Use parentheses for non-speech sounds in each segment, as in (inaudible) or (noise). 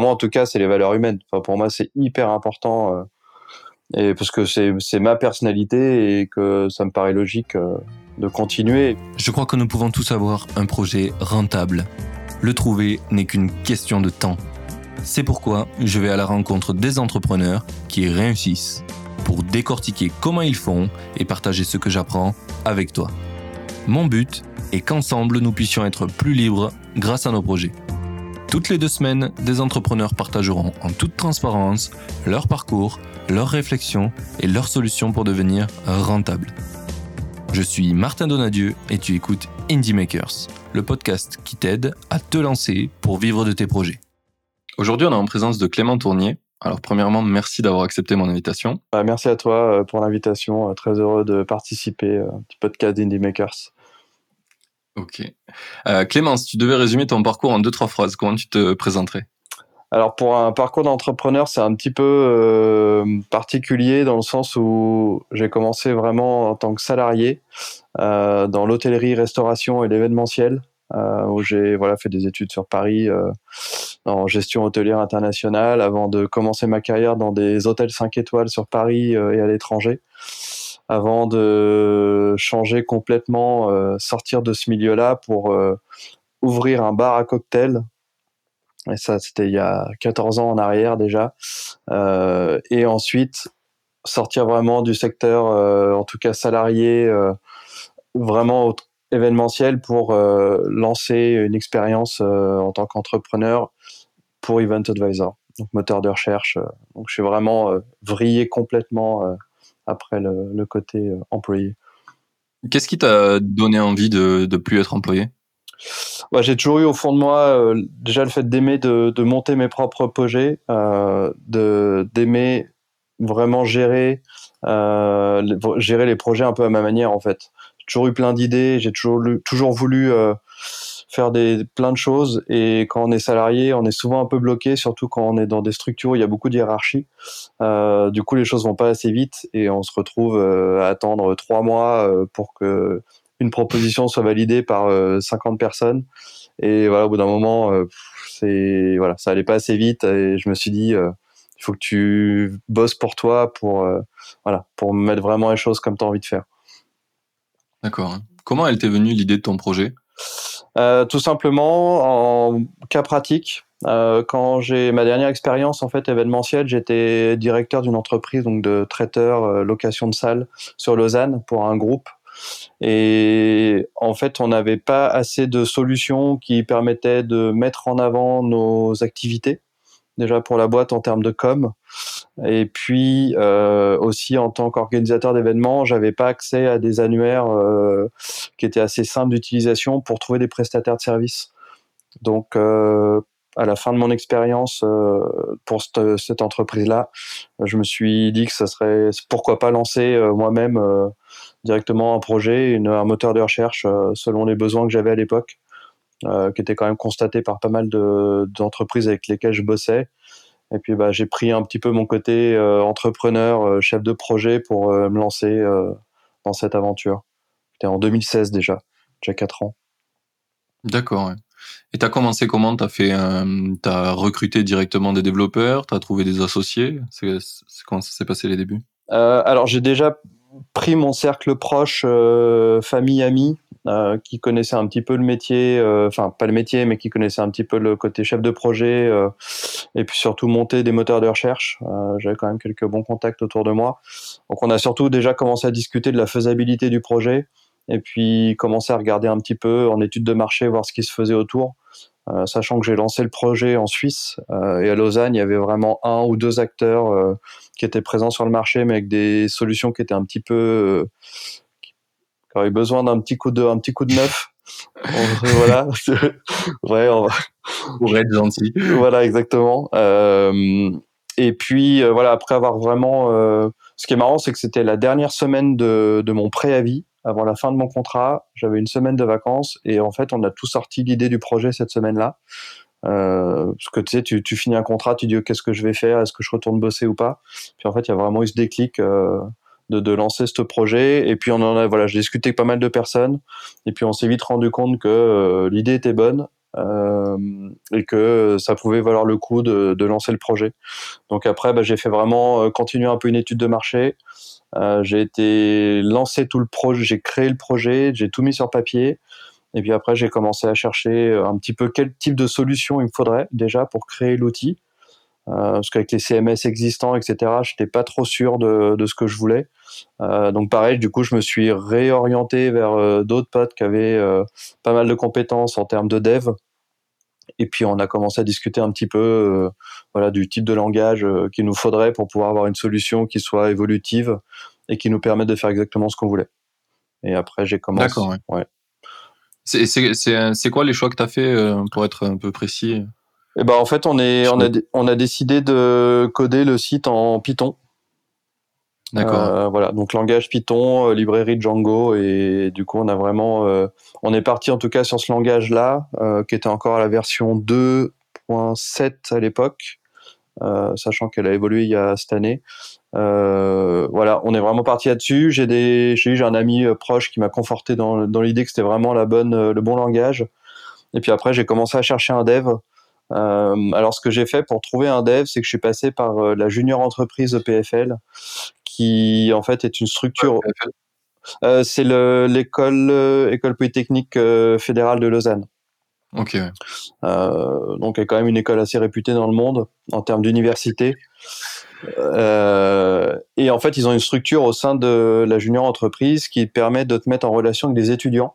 moi, en tout cas, c'est les valeurs humaines. Enfin, pour moi, c'est hyper important. Euh, et parce que c'est ma personnalité et que ça me paraît logique euh, de continuer. Je crois que nous pouvons tous avoir un projet rentable. Le trouver n'est qu'une question de temps. C'est pourquoi je vais à la rencontre des entrepreneurs qui réussissent pour décortiquer comment ils font et partager ce que j'apprends avec toi. Mon but est qu'ensemble nous puissions être plus libres grâce à nos projets. Toutes les deux semaines, des entrepreneurs partageront en toute transparence leur parcours, leurs réflexions et leurs solutions pour devenir rentables. Je suis Martin Donadieu et tu écoutes Indie Makers, le podcast qui t'aide à te lancer pour vivre de tes projets. Aujourd'hui, on est en présence de Clément Tournier. Alors, premièrement, merci d'avoir accepté mon invitation. Bah, merci à toi euh, pour l'invitation. Euh, très heureux de participer un petit podcast d'Indie Makers. Ok. Euh, Clémence, tu devais résumer ton parcours en deux, trois phrases. Comment tu te présenterais? Alors pour un parcours d'entrepreneur, c'est un petit peu euh, particulier dans le sens où j'ai commencé vraiment en tant que salarié euh, dans l'hôtellerie, restauration et l'événementiel, où j'ai voilà fait des études sur Paris en gestion hôtelière internationale avant de commencer ma carrière dans des hôtels 5 étoiles sur Paris et à l'étranger avant de changer complètement, sortir de ce milieu-là pour ouvrir un bar à cocktail et ça, c'était il y a 14 ans en arrière déjà. Euh, et ensuite, sortir vraiment du secteur, euh, en tout cas salarié, euh, vraiment événementiel pour euh, lancer une expérience euh, en tant qu'entrepreneur pour Event Advisor, donc moteur de recherche. donc je suis vraiment vrillé complètement après le, le côté employé. Qu'est-ce qui t'a donné envie de ne plus être employé? Ouais, j'ai toujours eu au fond de moi euh, déjà le fait d'aimer de, de, monter mes propres projets, euh, d'aimer vraiment gérer euh, gérer les projets un peu à ma manière en fait. J'ai toujours eu plein d'idées, j'ai toujours toujours voulu euh, faire des plein de choses et quand on est salarié, on est souvent un peu bloqué, surtout quand on est dans des structures où il y a beaucoup de hiérarchie. Euh, du coup, les choses vont pas assez vite et on se retrouve à attendre trois mois pour que une proposition soit validée par 50 euh, personnes. Et voilà, au bout d'un moment, euh, c'est voilà, ça allait pas assez vite et je me suis dit, euh, il faut que tu bosses pour toi, pour voilà, pour mettre vraiment les choses comme tu as envie de faire. D'accord. Comment elle t'est venue l'idée de ton projet? Tout simplement en cas pratique. quand j'ai ma dernière expérience en fait événementielle, j'étais directeur d'une entreprise donc de traiteur location de salles sur Lausanne pour un groupe et en fait, on n'avait pas assez de solutions qui permettaient de mettre en avant nos activités, déjà pour la boîte en termes de com. Et puis euh, aussi en tant qu'organisateur d'événements, j'avais pas accès à des annuaires euh, qui étaient assez simples d'utilisation pour trouver des prestataires de services. Donc euh, à la fin de mon expérience pour cette, cette entreprise-là, je me suis dit que ça serait pourquoi pas lancer moi-même directement un projet, une, un moteur de recherche selon les besoins que j'avais à l'époque, qui était quand même constaté par pas mal d'entreprises avec lesquelles je bossais. Et puis bah, j'ai pris un petit peu mon côté entrepreneur, chef de projet pour me lancer dans cette aventure. C'était en 2016 déjà, déjà 4 ans. D'accord. Ouais. Et tu as commencé comment? Tu fait, as recruté directement des développeurs, tu as trouvé des associés? C'est comment ça s'est passé les débuts? Euh, Alors j'ai déjà pris mon cercle proche, euh, famille, amis, euh, qui connaissaient un petit peu le métier, euh, enfin pas le métier, mais qui connaissaient un petit peu le côté chef de projet, euh, et puis surtout monter des moteurs de recherche. J'avais quand même quelques bons contacts autour de moi. Donc on a surtout déjà commencé à discuter de la faisabilité du projet et puis commencer à regarder un petit peu en étude de marché, voir ce qui se faisait autour. Sachant que j'ai lancé le projet en Suisse et à Lausanne, il y avait vraiment un ou deux acteurs qui étaient présents sur le marché, mais avec des solutions qui étaient un petit peu, qui avaient besoin d'un petit coup de, un petit coup de neuf. voilà, (laughs) ouais, on va... pour être gentil. Voilà, exactement. et puis voilà, après avoir vraiment, ce qui est marrant, c'est que c'était la dernière semaine de, de mon préavis avant la fin de mon contrat, j'avais une semaine de vacances et en fait, on a tout sorti l'idée du projet cette semaine-là. Euh, parce que tu sais, tu, tu, finis un contrat, tu dis qu'est-ce que je vais faire, est-ce que je retourne bosser ou pas? Puis en fait, il y a vraiment eu ce déclic euh, de, lancer ce projet. Et puis on en a, voilà, j'ai discuté avec pas mal de personnes. Et puis on s'est vite rendu compte que euh, l'idée était bonne, et que ça pouvait valoir le coup de, lancer le projet. Donc après, bah, j'ai fait vraiment continuer un peu une étude de marché. j'ai été lancé tout le projet, j'ai créé le projet, j'ai tout mis sur papier. Et puis après, j'ai commencé à chercher un petit peu quel type de solution il me faudrait déjà pour créer l'outil. Euh, parce qu'avec les CMS existants, etc., je n'étais pas trop sûr de, de, ce que je voulais. Euh, donc pareil, du coup, je me suis réorienté vers euh, d'autres potes qui avaient pas mal de compétences en termes de dev. Et puis on a commencé à discuter un petit peu, voilà, du type de langage qu'il nous faudrait pour pouvoir avoir une solution qui soit évolutive et qui nous permette de faire exactement ce qu'on voulait. Et après, j'ai commencé. D'accord. Ouais. C'est quoi les choix que tu as fait pour être un peu précis? Eh ben, en fait, on, est, on, a, on a décidé de coder le site en Python. D'accord. Euh, voilà, donc langage Python, euh, librairie Django, et du coup, on a vraiment. Euh, on est parti en tout cas sur ce langage-là, qui était encore à la version 2.7 à l'époque, sachant qu'elle a évolué il y a cette année. voilà, on est vraiment parti là-dessus. J'ai des, j'ai un ami proche qui m'a conforté dans, dans l'idée que c'était vraiment la bonne, le bon langage. Et puis après, j'ai commencé à chercher un dev. Euh, alors, ce que j'ai fait pour trouver un dev, c'est que je suis passé par euh, la junior entreprise EPFL, qui en fait est une structure. Euh, c'est l'école école polytechnique fédérale de Lausanne. Ok. Donc, est quand même une école assez réputée dans le monde en termes d'université. Et en fait, ils ont une structure au sein de la junior entreprise qui permet de te mettre en relation avec des étudiants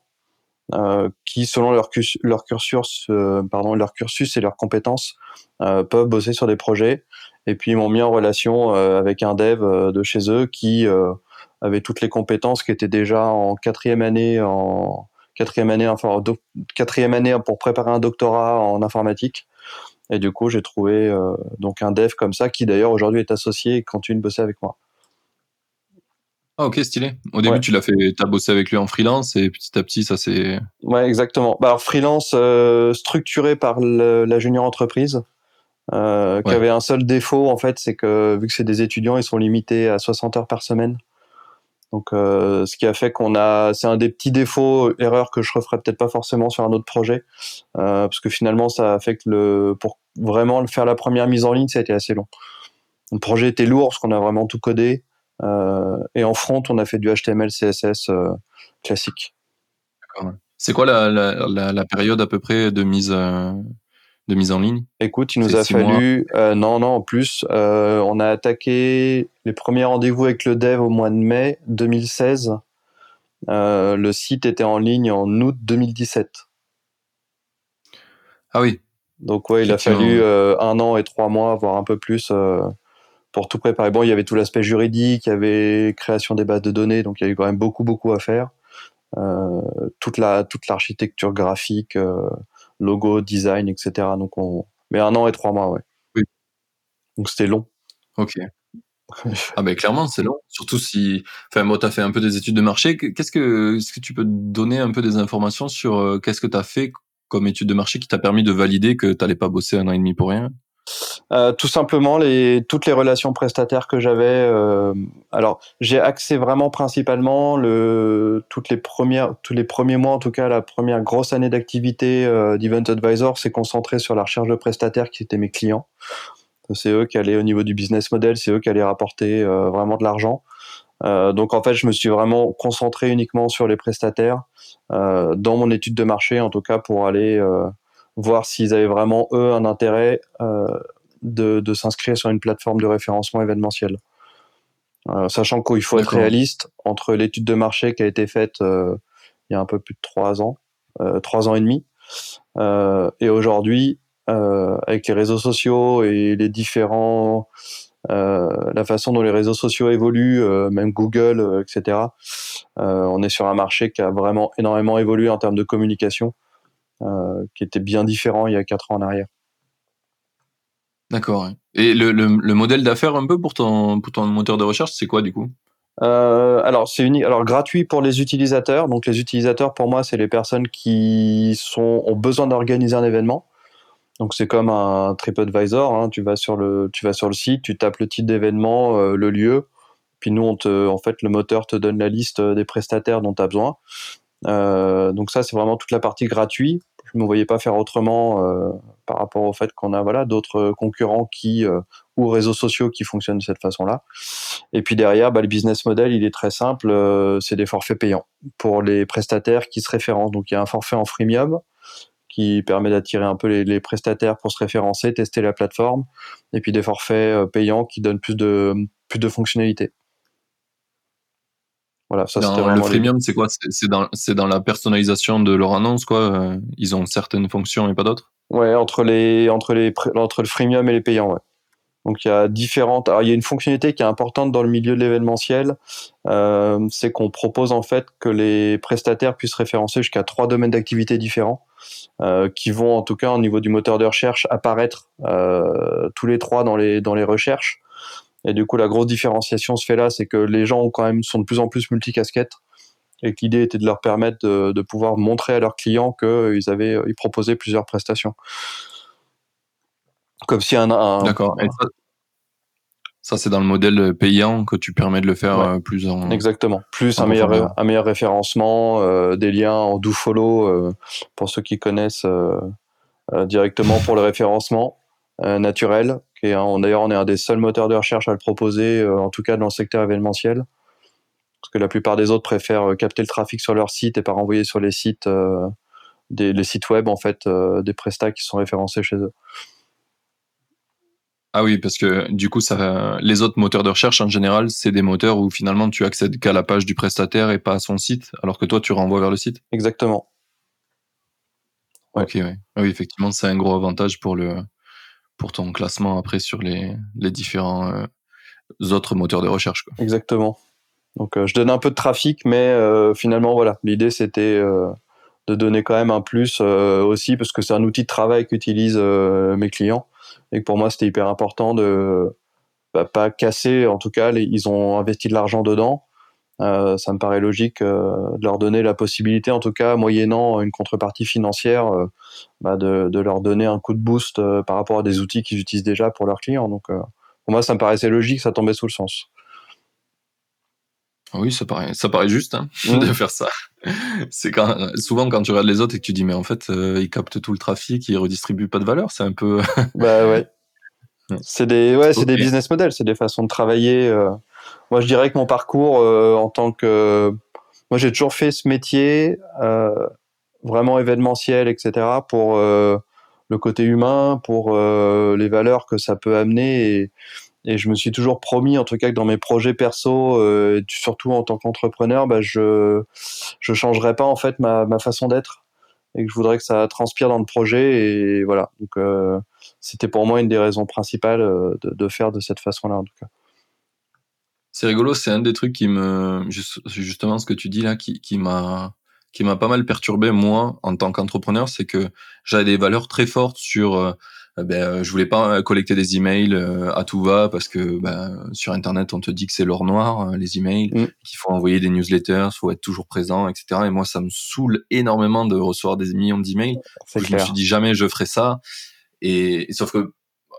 qui, selon leur, leur cursus, euh, pardon, leur cursus et leurs compétences, euh, peuvent bosser sur des projets. Et puis ils m'ont mis en relation avec un dev de chez eux qui avait toutes les compétences, qui était déjà en quatrième année en quatrième année, enfin quatrième année pour préparer un doctorat en informatique. Et du coup, j'ai trouvé donc un dev comme ça qui d'ailleurs aujourd'hui est associé et continue de bosser avec moi. Ah ok, stylé. Au début, tu l'as fait, as bossé avec lui en freelance et petit à petit, ça c'est. Ouais, exactement. Bah, alors, freelance euh, structuré par la junior entreprise, euh, qui avait un seul défaut en fait, c'est que vu que c'est des étudiants, ils sont limités à 60 heures par semaine. Donc, euh, ce qui a fait qu'on a, c'est un des petits défauts, erreurs que je referais peut-être pas forcément sur un autre projet, parce que finalement, ça a fait que le, pour vraiment faire la première mise en ligne, ça a été assez long. Le projet était lourd parce qu'on a vraiment tout codé. Euh, et en front, on a fait du HTML, CSS euh, classique. C'est quoi la, la, la, période à peu près de mise, euh, de mise en ligne? Écoute, il nous a fallu. non, non, en plus, on a attaqué les premiers rendez-vous avec le dev au mois de mai 2016. le site était en ligne en août 2017. Ah oui. Donc, ouais, il a fallu un an et trois mois, voire un peu plus, pour tout préparer. Bon, il y avait tout l'aspect juridique, il y avait création des bases de données, donc il y a eu quand même beaucoup, beaucoup à faire. Euh, toute la toute l'architecture graphique, euh, logo, design, etc. Donc on, mais un an et trois mois, ouais. Oui. Donc c'était long. Ok. ah ben clairement c'est long, surtout si, enfin moi t'as fait un peu des études de marché. Qu'est-ce que, est-ce que tu peux donner un peu des informations sur euh, qu'est-ce que t'as fait comme étude de marché qui t'a permis de valider que t'allais pas bosser un an et demi pour rien? Euh, tout simplement toutes les relations prestataires que j'avais. Euh, alors j'ai axé vraiment principalement le toutes les premières tous les premiers mois en tout cas la première grosse année d'activité euh, d'Event Advisor s'est concentré sur la recherche de prestataires qui étaient mes clients. C'est eux qui allaient au niveau du business model, c'est eux qui allaient rapporter vraiment de l'argent. Donc en fait, je me suis vraiment concentré uniquement sur les prestataires dans mon étude de marché, en tout cas pour aller voir s'ils avaient vraiment, eux, un intérêt euh, de, de s'inscrire sur une plateforme de référencement événementiel. Euh, sachant qu'il faut être réaliste, entre l'étude de marché qui a été faite euh, il y a un peu plus de trois ans, trois ans et demi, et aujourd'hui, avec les réseaux sociaux et les différents la façon dont les réseaux sociaux évoluent, même Google, etc. on est sur un marché qui a vraiment énormément évolué en termes de communication. Euh, qui était bien différent il y a 4 ans en arrière. D'accord. Et le, le, le modèle d'affaires un peu pour ton, pour ton moteur de recherche, c'est quoi du coup? Euh, alors c'est unique, alors gratuit pour les utilisateurs. Donc les utilisateurs pour moi c'est les personnes qui sont ont besoin d'organiser un événement. Donc c'est comme un TripAdvisor. Hein. Tu vas sur le tu vas sur le site, tu tapes le titre d'événement, euh, le lieu, puis nous on te en fait le moteur te donne la liste des prestataires dont tu as besoin. Euh, donc ça, c'est vraiment toute la partie gratuite. je me voyais pas faire autrement euh, par rapport au fait qu'on a voilà d'autres concurrents qui euh, ou réseaux sociaux qui fonctionnent de cette façon-là. Et puis derrière, bah, le business model, il est très simple, c'est des forfaits payants pour les prestataires qui se référencent. Donc il y a un forfait en freemium qui permet d'attirer un peu les, prestataires pour se référencer, tester la plateforme, et puis des forfaits payants qui donnent plus de fonctionnalités. Voilà, ça dans le freemium, c'est quoi? C'est dans, dans la personnalisation de leur annonce, quoi. Euh, ils ont certaines fonctions et pas d'autres? Ouais, entre les entre les entre le freemium et les payants, ouais. Donc il y a différentes. Alors il y a une fonctionnalité qui est importante dans le milieu de l'événementiel, euh, c'est qu'on propose en fait que les prestataires puissent référencer jusqu'à trois domaines d'activité différents, euh, qui vont en tout cas au niveau du moteur de recherche apparaître euh, tous les trois dans les dans les recherches. Et du coup, la grosse différenciation se fait là, c'est que les gens quand même sont de plus en plus multicasquettes et que l'idée était de leur permettre de, pouvoir montrer à leurs clients qu'ils avaient, ils proposaient plusieurs prestations. Comme si un. D'accord. Ça, c'est dans le modèle payant que tu permets de le faire euh, plus en. Exactement. Plus un meilleur, un meilleur référencement, euh, des liens en do follow euh, pour ceux qui connaissent directement pour le référencement naturel D'ailleurs, on est un des seuls moteurs de recherche à le proposer, euh, en tout cas dans le secteur événementiel. Parce que la plupart des autres préfèrent euh, capter le trafic sur leur site et pas renvoyer sur les sites, euh, des, les sites web, en fait, des prestats qui sont référencés chez eux. Ah oui, parce que du coup, ça, les autres moteurs de recherche en général, c'est des moteurs où finalement tu accèdes qu'à la page du prestataire et pas à son site, alors que toi tu renvoies vers le site. Exactement. Ok. Ah oui, effectivement, c'est un gros avantage pour le, pour ton classement après sur les, les différents euh, autres moteurs de recherche. Quoi. Exactement. Donc euh, je donne un peu de trafic, mais euh, finalement voilà, l'idée c'était de donner quand même un plus aussi parce que c'est un outil de travail qu'utilisent mes clients et que pour moi c'était hyper important de bah, pas casser. En tout cas, ils ont investi de l'argent dedans euh, ça me paraît logique euh, de leur donner la possibilité, en tout cas moyennant une contrepartie financière, euh, bah de, de, leur donner un coup de boost par rapport à des outils qu'ils utilisent déjà pour leurs clients. Donc pour moi, ça me paraissait logique, ça tombait sous le sens. Oui, ça paraît, ça paraît juste hein, (laughs) mmh. de faire ça. C'est quand souvent quand tu regardes les autres et que tu dis mais en fait ils captent tout le trafic, ils redistribuent pas de valeur, c'est un peu. bah ouais. (laughs) C'est des ouais, c'est des business models, c'est des façons de travailler. Moi, je dirais que mon parcours euh, en tant que... Moi, j'ai toujours fait ce métier euh, vraiment événementiel, etc., pour euh, le côté humain, pour les valeurs que ça peut amener. Et, je me suis toujours promis, en tout cas, que dans mes projets perso, surtout en tant qu'entrepreneur, bah, je je changerai pas en fait ma, ma façon d'être et que je voudrais que ça transpire dans le projet. Et voilà. Donc, c'était pour moi une des raisons principales de faire de cette façon-là, en tout cas. C'est rigolo, c'est un des trucs qui me, justement ce que tu dis là, qui, qui m'a, qui m'a pas mal perturbé moi en tant qu'entrepreneur, c'est que j'avais des valeurs très fortes sur, euh, ben, euh, je voulais pas collecter des emails euh, à tout va parce que ben, sur internet on te dit que c'est l'or noir les emails, mm. qu'il faut envoyer des newsletters, faut être toujours présent, etc. Et moi ça me saoule énormément de recevoir des millions d'emails. Je me suis dit jamais je ferai ça. Et, sauf que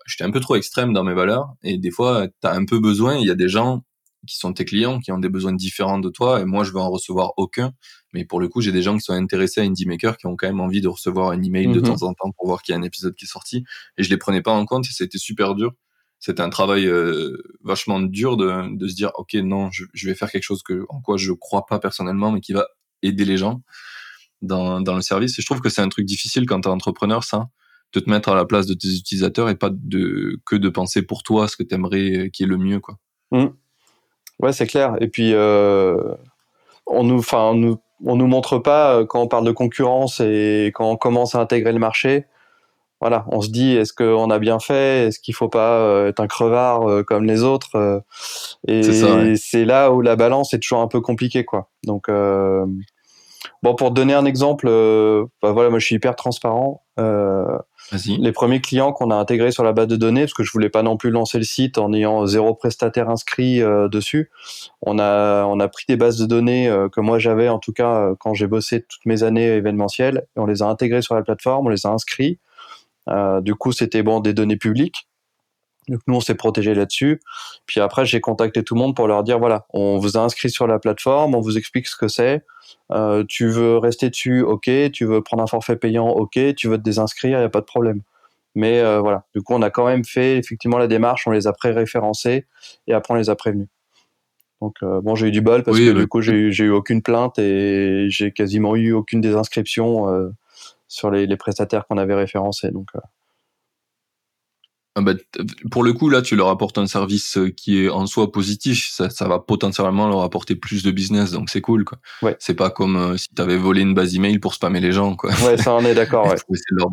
j'étais un peu trop extrême dans mes valeurs et des fois tu as un peu besoin. Il y a des gens qui sont tes clients, qui ont des besoins différents de toi, et moi, je veux en recevoir aucun. Mais pour le coup, j'ai des gens qui sont intéressés à Indie Maker, qui ont quand même envie de recevoir un email de mhm. temps en temps pour voir qu'il y a un épisode qui est sorti. Et je les prenais pas en compte, et c'était super dur. C'était un travail euh, vachement dur de, de, se dire, ok, non, je, je, vais faire quelque chose que, en quoi je crois pas personnellement, mais qui va aider les gens dans, dans le service. Et je trouve que c'est un truc difficile quand t'es entrepreneur, ça, de te mettre à la place de tes utilisateurs et pas de que de penser pour toi ce que t'aimerais qui est le mieux, quoi. Mhm. Ouais, c'est clair. Et puis, euh, on nous, enfin, on nous, on nous montre pas euh, quand on parle de concurrence et quand on commence à intégrer le marché. Voilà, on se dit est-ce qu'on a bien fait? Est-ce qu'il faut pas euh, être un crevard comme les autres Et c'est là où la balance est toujours un peu compliquée, quoi. Donc, bon, pour donner un exemple, bah, voilà, moi je suis hyper transparent. Les premiers clients qu'on a intégrés sur la base de données, parce que je voulais pas non plus lancer le site en ayant zéro prestataire inscrit euh, dessus, on a, on a pris des bases de données euh, que moi j'avais en tout cas euh, quand j'ai bossé toutes mes années événementielles, et on les a intégrés sur la plateforme, on les a inscrits. du coup, c'était bon des données publiques. Donc nous, on s'est protégé là-dessus. Puis après, j'ai contacté tout le monde pour leur dire, voilà, on vous a inscrit sur la plateforme, on vous explique ce que c'est. Euh, tu veux rester dessus, ok. Tu veux prendre un forfait payant, ok. Tu veux te désinscrire, il n'y a pas de problème. Mais euh, voilà, du coup, on a quand même fait effectivement la démarche, on les a pré-référencés et après on les a prévenus. Donc euh, bon, j'ai eu du bol parce que du coup, j'ai eu, eu aucune plainte et j'ai quasiment eu aucune désinscription sur les, les prestataires qu'on avait référencés. Donc ah bah, pour le coup, là, tu leur apportes un service euh, qui est en soi positif. Ça, ça va potentiellement leur apporter plus de business, donc c'est cool. Quoi. Ouais. C'est pas comme euh, si tu avais volé une base email pour spammer les gens. Quoi. Ouais, ça, on est d'accord. (laughs) ouais. leur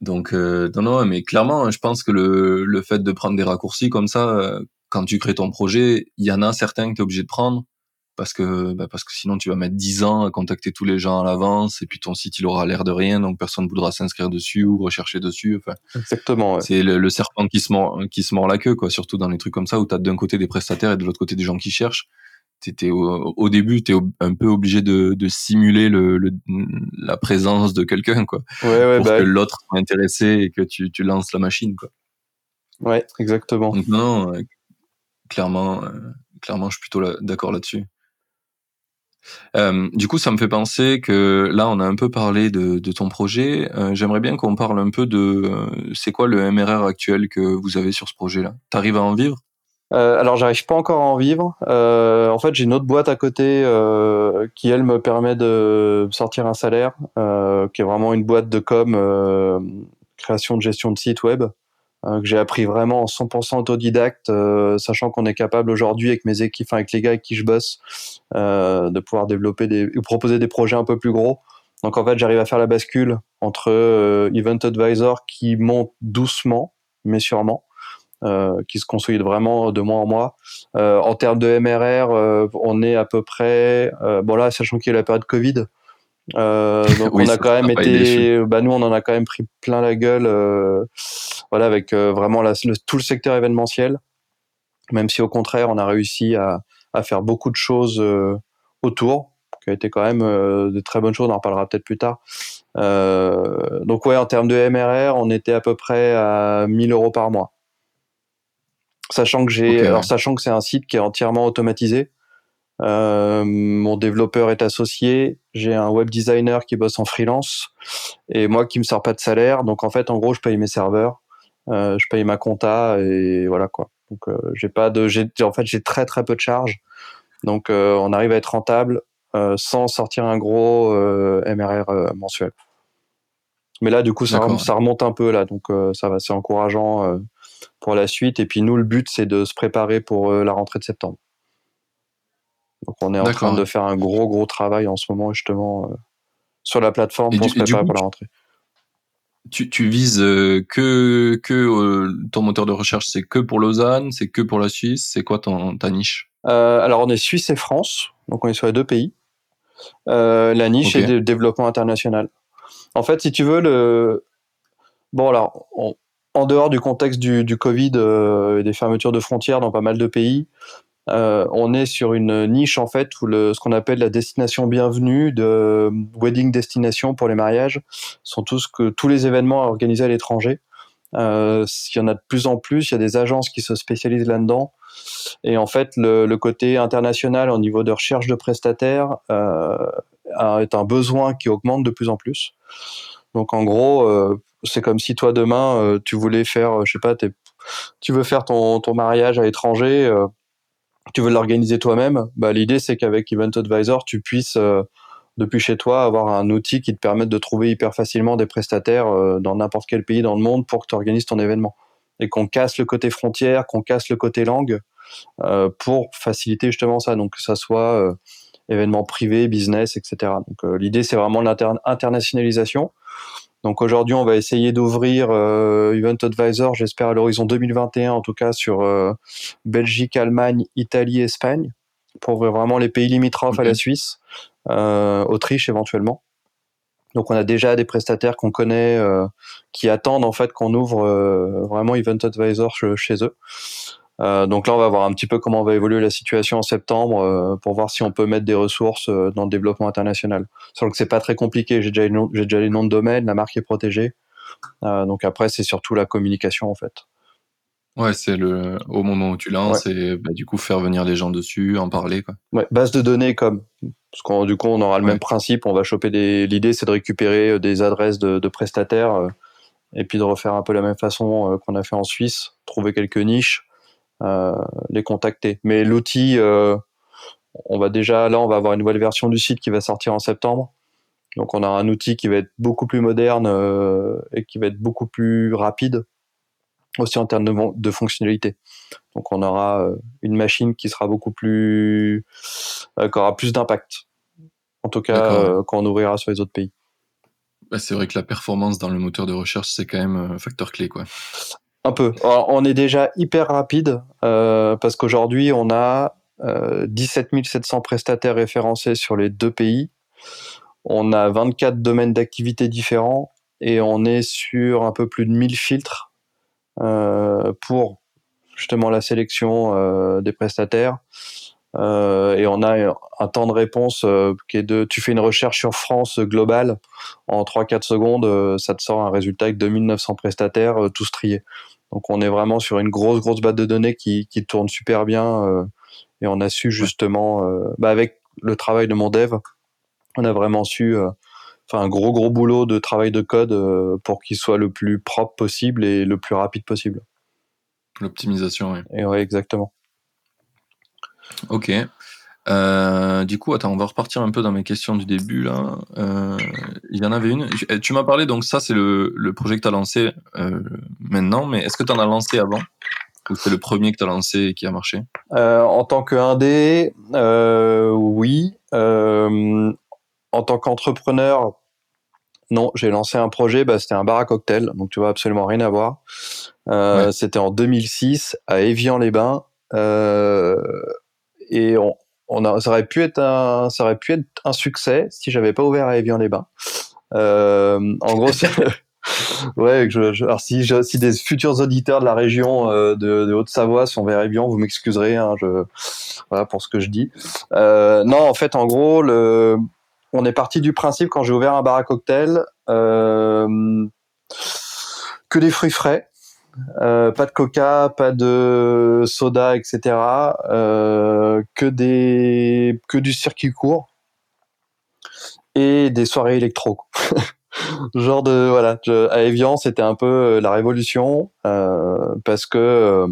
Donc, euh, non, non, mais clairement, je pense que le, le fait de prendre des raccourcis comme ça, euh, quand tu crées ton projet, il y en a certains que tu es obligé de prendre parce que bah parce que sinon tu vas mettre 10 ans à contacter tous les gens à l'avance et puis ton site il aura l'air de rien donc personne ne voudra s'inscrire dessus ou rechercher dessus enfin. Exactement ouais. c'est le, serpent qui se mord qui se mord la queue quoi surtout dans les trucs comme ça où tu as d'un côté des prestataires et de l'autre côté des gens qui cherchent. T'étais au, au début tu es un peu obligé de, de simuler le, le, la présence de quelqu'un quoi. Ouais, ouais, pour bah, que l'autre soit intéressé et que tu, tu lances la machine quoi. Ouais exactement. Donc non clairement euh, clairement je suis plutôt d'accord là-dessus euh, du coup, ça me fait penser que là, on a un peu parlé de, ton projet. Euh, J'aimerais bien qu'on parle un peu de euh, c'est quoi le MRR actuel que vous avez sur ce projet-là? T'arrives à en vivre? Alors, j'arrive pas encore à en vivre. En fait, j'ai une autre boîte à côté qui, elle, me permet de sortir un salaire, qui est vraiment une boîte de com, création de gestion de site web. Hein, que j'ai appris vraiment en 100% autodidacte, euh, sachant qu'on est capable aujourd'hui avec mes équipes, avec les gars avec qui je bosse, euh, de pouvoir développer des, ou proposer des projets un peu plus gros. Donc en fait, j'arrive à faire la bascule entre euh, Event Advisor qui monte doucement, mais sûrement, euh, qui se consolide vraiment de mois en mois. Euh, en termes de MRR, on est à peu près, bon là, sachant qu'il y a la période Covid, euh, donc oui, on a quand même été, bah nous on en a quand même pris plein la gueule, euh, voilà avec euh, vraiment la, le, tout le secteur événementiel. Même si au contraire on a réussi à, à faire beaucoup de choses autour, qui a été quand même de très bonnes choses. On en reparlera peut-être plus tard. donc ouais en termes de MRR on était à peu près à 1000 euros par mois. Sachant que j'ai, ouais. sachant que c'est un site qui est entièrement automatisé. Euh, mon développeur est associé, j'ai un web designer qui bosse en freelance et moi qui me sors pas de salaire. Donc en fait, en gros, je paye mes serveurs, euh, je paye ma compta et voilà quoi. Donc euh, j'ai pas de, j'ai en fait j'ai très très peu de charges. Donc on arrive à être rentable sans sortir un gros MRR mensuel. Mais là, du coup, ça, rem- ça remonte un peu là, donc ça va, c'est encourageant pour la suite. Et puis nous, le but, c'est de se préparer pour la rentrée de septembre. Donc on est en train de faire un gros gros travail en ce moment justement euh, sur la plateforme Et pour du- se préparer coup, pour la rentrée. Tu, tu vises euh, que que euh, ton moteur de recherche, c'est que pour Lausanne, c'est que pour la Suisse, c'est quoi ton ta niche? Alors on est Suisse et France, donc on est sur les deux pays. La niche est le développement international. En fait, si tu veux le bon alors on- en dehors du contexte du, du Covid euh, et des fermetures de frontières dans pas mal de pays, euh, on est sur une niche en fait où le, ce qu'on appelle la destination bienvenue de wedding destination pour les mariages sont tous que tous les événements organisés à l'étranger. Euh, il y en a de plus en plus, il y a des agences qui se spécialisent là-dedans. Et en fait, le, côté international au niveau de recherche de prestataires euh, est un besoin qui augmente de plus en plus. Donc en gros, c'est comme si toi demain tu voulais faire, je sais pas, tu veux faire ton, ton mariage à l'étranger, tu veux l'organiser toi-même. Bah, l'idée c'est qu'avec Event Advisor, tu puisses euh, depuis chez toi avoir un outil qui te permette de trouver hyper facilement des prestataires euh, dans n'importe quel pays dans le monde pour que tu organises ton événement et qu'on casse le côté frontière, qu'on casse le côté langue euh, pour faciliter justement ça. Donc que ça soit événements privés, business, etc. Donc l'idée c'est vraiment l'internationalisation. Donc aujourd'hui on va essayer d'ouvrir euh, Event Advisor, j'espère à l'horizon 2021 en tout cas sur euh, Belgique, Allemagne, Italie, Espagne pour ouvrir vraiment les pays limitrophes à la. Suisse, euh, Autriche éventuellement. Donc on a déjà des prestataires qu'on connaît qui attendent en fait qu'on ouvre vraiment Event Advisor che- chez eux. Euh, donc là on va voir un petit peu comment va évoluer la situation en septembre euh, pour voir si on peut mettre des ressources euh, dans le développement international. Sachant que c'est pas très compliqué, j'ai déjà, les noms- j'ai déjà les noms de domaine, la marque est protégée. Donc après c'est surtout la communication en fait. Ouais, c'est le au moment où tu lances et bah, du coup faire venir les gens dessus, en parler quoi. Ouais, base de données comme parce qu'on du coup on aura le même principe, on va choper des l'idée c'est de récupérer des adresses de, de prestataires et puis de refaire un peu la même façon qu'on a fait en Suisse, trouver quelques niches, les contacter. Mais l'outil on va déjà là on va avoir une nouvelle version du site qui va sortir en septembre. Donc on a un outil qui va être beaucoup plus moderne et qui va être beaucoup plus rapide aussi en termes de, de fonctionnalité. Donc on aura euh, une machine qui sera beaucoup plus, euh, qui aura plus d'impact. En tout cas, euh, quand on ouvrira sur les autres pays. Bah, c'est vrai que la performance dans le moteur de recherche, c'est quand même un facteur clé, quoi. Un peu. on est déjà hyper rapide parce qu'aujourd'hui, on a 17 700 prestataires référencés sur les deux pays. On a 24 domaines d'activité différents et on est sur un peu plus de 1000 filtres euh, pour justement la sélection euh, des prestataires. Euh, et on a un temps de réponse qui est de tu fais une recherche sur France globale en 3-4 secondes ça te sort un résultat avec 2900 prestataires tous triés donc on est vraiment sur une grosse grosse base de données qui, qui tourne super bien et on a su justement bah avec le travail de mon dev on a vraiment su enfin un gros gros boulot de travail de code euh, pour qu'il soit le plus propre possible et le plus rapide possible. L'optimisation, oui. Et ouais, exactement. Ok. Euh, du coup, attends, on va repartir un peu dans mes questions du début là. Euh, il y en avait une. Tu m'as parlé, donc ça c'est le, le, projet que tu as lancé maintenant, mais est-ce que tu en as lancé avant? Ou c'est le premier que tu as lancé et qui a marché? En tant que indé, oui. en tant qu'entrepreneur, non, j'ai lancé un projet, bah, c'était un bar à cocktail, donc tu vois absolument rien à voir. Euh, C'était en 2006 à Évian-les-Bains, euh, et on, on a, ça aurait pu être un, ça aurait pu être un succès si j'avais pas ouvert à Évian-les-Bains. Euh, en gros, (laughs) ouais, alors si, des futurs auditeurs de la région euh, de, Haute-Savoie sont vers Évian, vous m'excuserez, hein, voilà pour ce que je dis. Euh, non, en fait, en gros, le on est parti du principe quand j'ai ouvert un bar à cocktail que des fruits frais, euh, pas de coca, pas de soda, etc. Euh, que des que du circuit court et des soirées électro. (laughs) Genre de voilà, à Evian c'était un peu la révolution parce que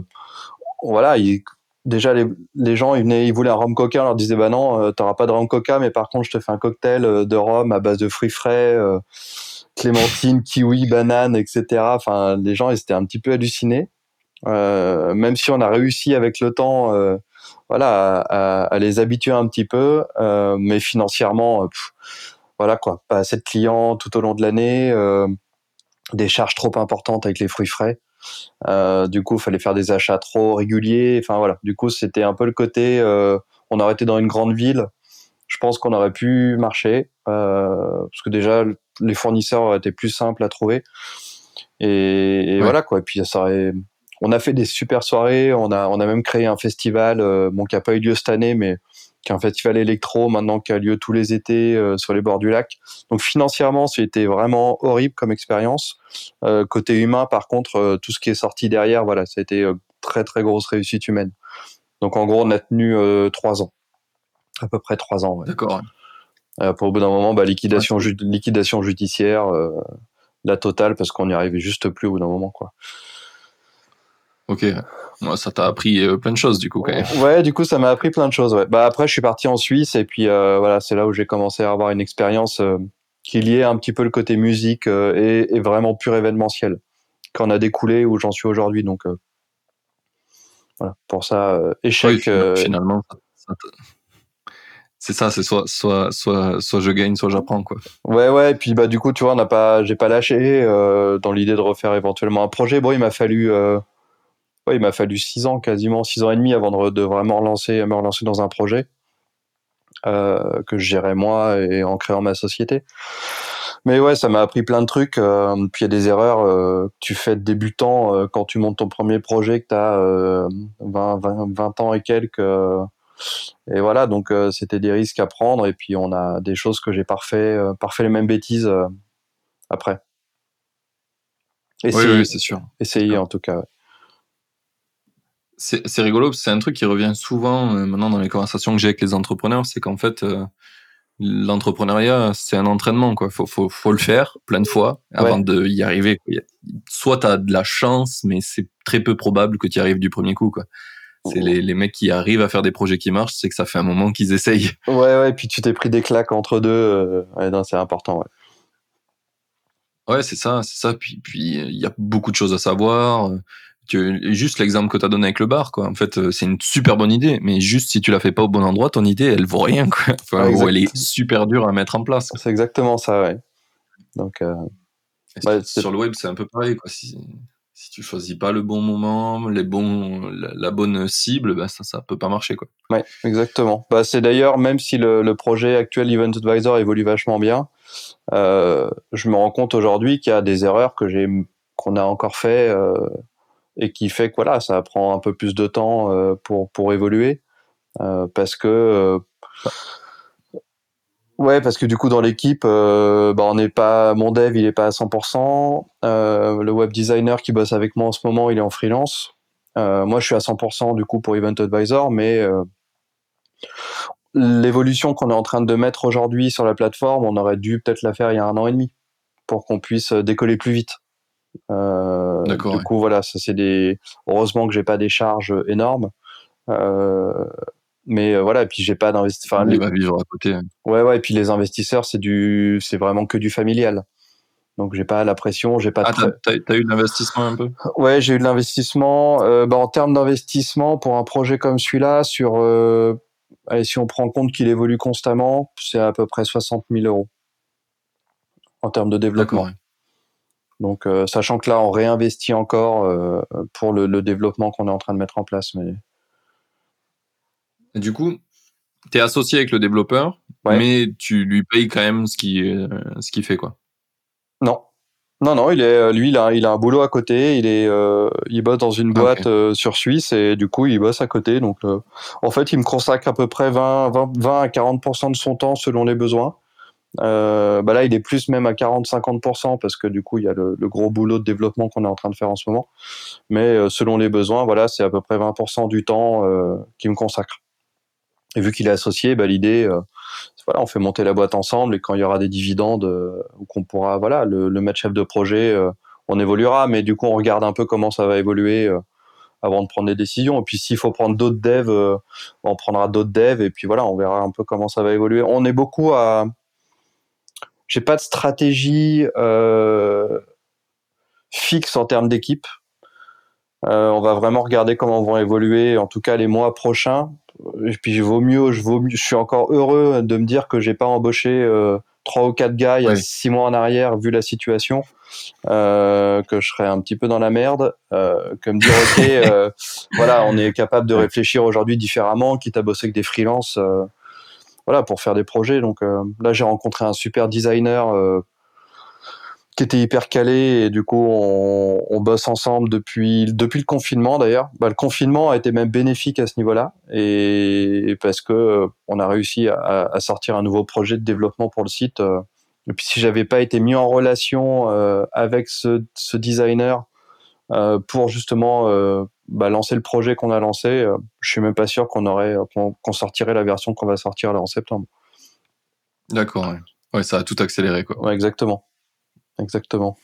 voilà, il, déjà les, les, gens ils venaient ils voulaient un rhum coca on leur disait bah non euh, t'auras pas de rhum coca mais par contre je te fais un cocktail euh, de rhum à base de fruits frais euh, clémentine kiwi banane etc enfin les gens ils étaient un petit peu hallucinés euh, même si on a réussi avec le temps euh, voilà à, les habituer un petit peu mais financièrement voilà quoi pas assez de clients tout au long de l'année des charges trop importantes avec les fruits frais euh, du coup, il fallait faire des achats trop réguliers. Enfin voilà. Du coup, c'était un peu le côté. Euh, on aurait été dans une grande ville. Je pense qu'on aurait pu marcher euh, parce que déjà les fournisseurs auraient été plus simples à trouver. Et, voilà quoi. Et puis ça aurait, on a fait des super soirées. On a, on a même créé un festival, bon, qui a pas eu lieu cette année, mais qui est un festival électro maintenant qui a lieu tous les étés euh, sur les bords du lac. Donc financièrement, c'était vraiment horrible comme expérience. Euh, côté humain, par contre, euh, tout ce qui est sorti derrière, voilà, ça a été très très grosse réussite humaine. Donc en gros, on a tenu trois ans, à peu près trois ans. D'accord. pour au bout d'un moment, bah, liquidation, liquidation judiciaire, la totale, parce qu'on n'y arrivait juste plus au bout d'un moment, quoi. Ok, moi ça t'a appris euh, plein de choses du coup quand même. Ouais, du coup ça m'a appris plein de choses. Ouais. Bah après je suis parti en Suisse et puis euh, voilà c'est là où j'ai commencé à avoir une expérience euh, qui liait un petit peu le côté musique et, et, vraiment pur événementiel, qu'on a découlé où j'en suis aujourd'hui. Donc voilà pour ça échec. finalement, c'est ça, c'est soit soit soit je gagne, soit j'apprends quoi. Ouais ouais, et puis bah du coup tu vois on n'a pas, j'ai pas lâché dans l'idée de refaire éventuellement un projet. Bon il m'a fallu il m'a fallu six ans, quasiment six ans et demi avant de, vraiment relancer, me relancer dans un projet euh, que je gérais moi et en créant ma société. Mais ouais, ça m'a appris plein de trucs. Euh, puis il y a des erreurs euh, que tu fais de débutant quand tu montes ton premier projet, que tu as 20, 20, 20, ans et quelques. Et voilà, donc c'était des risques à prendre. Et puis on a des choses que j'ai parfait, parfait les mêmes bêtises après. Essayer, oui, oui c'est sûr. Essayer en tout cas. C'est rigolo, c'est un truc qui revient souvent euh, maintenant dans les conversations que j'ai avec les entrepreneurs, c'est qu'en fait, euh, l'entrepreneuriat, c'est un entraînement, quoi. Faut, faut, faut le faire plein de fois avant de y arriver. Soit tu as de la chance, mais c'est très peu probable que tu y arrives du premier coup, quoi. C'est les, les, mecs qui arrivent à faire des projets qui marchent, c'est que ça fait un moment qu'ils essayent. Ouais, ouais, et puis tu t'es pris des claques entre deux. Euh, ouais, c'est important, ouais. Ouais, c'est ça, c'est ça. Puis, puis il y a beaucoup de choses à savoir. Tu, juste l'exemple que tu as donné avec le bar, quoi. En fait, euh, c'est une super bonne idée, mais juste si tu la fais pas au bon endroit, ton idée, elle vaut rien, quoi. (laughs) Enfin, elle est super dure à mettre en place. C'est exactement ça, ouais. Donc, euh, sur le web, c'est un peu pareil, quoi. Si, si tu choisis pas le bon moment, les bons, la, bonne cible, bah ça, ça peut pas marcher, quoi. Ouais, exactement. Bah, c'est d'ailleurs, même si le, projet actuel Event Advisor évolue vachement bien, euh, je me rends compte aujourd'hui qu'il y a des erreurs que j'ai, qu'on a encore fait, euh, et qui fait que voilà, ça prend un peu plus de temps euh, pour, pour évoluer. Parce que. Euh, ouais, parce que du coup, dans l'équipe, bah, on n'est pas. Mon dev, il est pas à 100%. le web designer qui bosse avec moi en ce moment, il est en freelance. moi, je suis à 100% du coup pour Event Advisor, mais l'évolution qu'on est en train de mettre aujourd'hui sur la plateforme, on aurait dû peut-être la faire il y a un an et demi pour qu'on puisse décoller plus vite. Euh, du coup, voilà, ça c'est des. Heureusement que j'ai pas des charges énormes. Euh, mais euh, voilà, et puis j'ai pas d'investissement. Enfin, les... vivre à côté. Ouais, ouais, et puis les investisseurs, c'est du, c'est vraiment que du familial. Donc j'ai pas la pression, j'ai pas. Ah, t'as, as eu de l'investissement un peu? Ouais, j'ai eu de l'investissement. Euh, bah, en termes d'investissement pour un projet comme celui-là, sur, euh, allez, si on prend compte qu'il évolue constamment, c'est à peu près 60 000 euros en termes de développement. Donc, sachant que là, on réinvestit encore pour le, développement qu'on est en train de mettre en place. Mais... du coup, tu es associé avec le développeur, mais tu lui payes quand même ce qu'il ce qu'il fait, quoi. Non. Non, non, il est, lui, il a, il a un boulot à côté. Il, est, euh, il bosse dans une boîte sur Suisse et du coup, il bosse à côté. Donc, en fait, il me consacre à peu près 20, 20, 20 à 40% de son temps selon les besoins. Euh, bah là, il est plus même à 40-50% parce que du coup, il y a le, gros boulot de développement qu'on est en train de faire en ce moment. Mais euh, selon les besoins, voilà, c'est à peu près 20% du temps euh, qui me consacre. Et vu qu'il est associé, bah, l'idée, euh, voilà, on fait monter la boîte ensemble et quand il y aura des dividendes ou qu'on pourra, voilà, le, le mettre chef de projet, on évoluera. Mais du coup, on regarde un peu comment ça va évoluer avant de prendre des décisions. Et puis s'il faut prendre d'autres devs, on prendra d'autres devs et puis voilà, on verra un peu comment ça va évoluer. On est beaucoup à j'ai pas de stratégie euh, fixe en termes d'équipe. Euh, on va vraiment regarder comment vont évoluer, en tout cas les mois prochains. Et puis je vaut mieux, je vaut je suis encore heureux de me dire que j'ai pas embauché euh, trois ou quatre gars il y a six mois en arrière vu la situation, euh, que je serais un petit peu dans la merde, euh, que me dire ok, euh, (laughs) voilà, on est capable de réfléchir aujourd'hui différemment, quitte à bosser avec des freelances voilà, pour faire des projets. Donc là, j'ai rencontré un super designer qui était hyper calé et du coup, on, on bosse ensemble depuis, depuis le confinement d'ailleurs. Bah, le confinement a été même bénéfique à ce niveau-là et, parce que euh, on a réussi à, à, sortir un nouveau projet de développement pour le site. Et puis si j'avais pas été mis en relation avec ce, ce designer euh, pour justement euh, bah, lancer le projet qu'on a lancé. Euh, je suis même pas sûr qu'on aurait qu'on sortirait la version qu'on va sortir là en septembre. D'accord. Ouais. ouais. ça a tout accéléré quoi. Ouais, exactement. Exactement.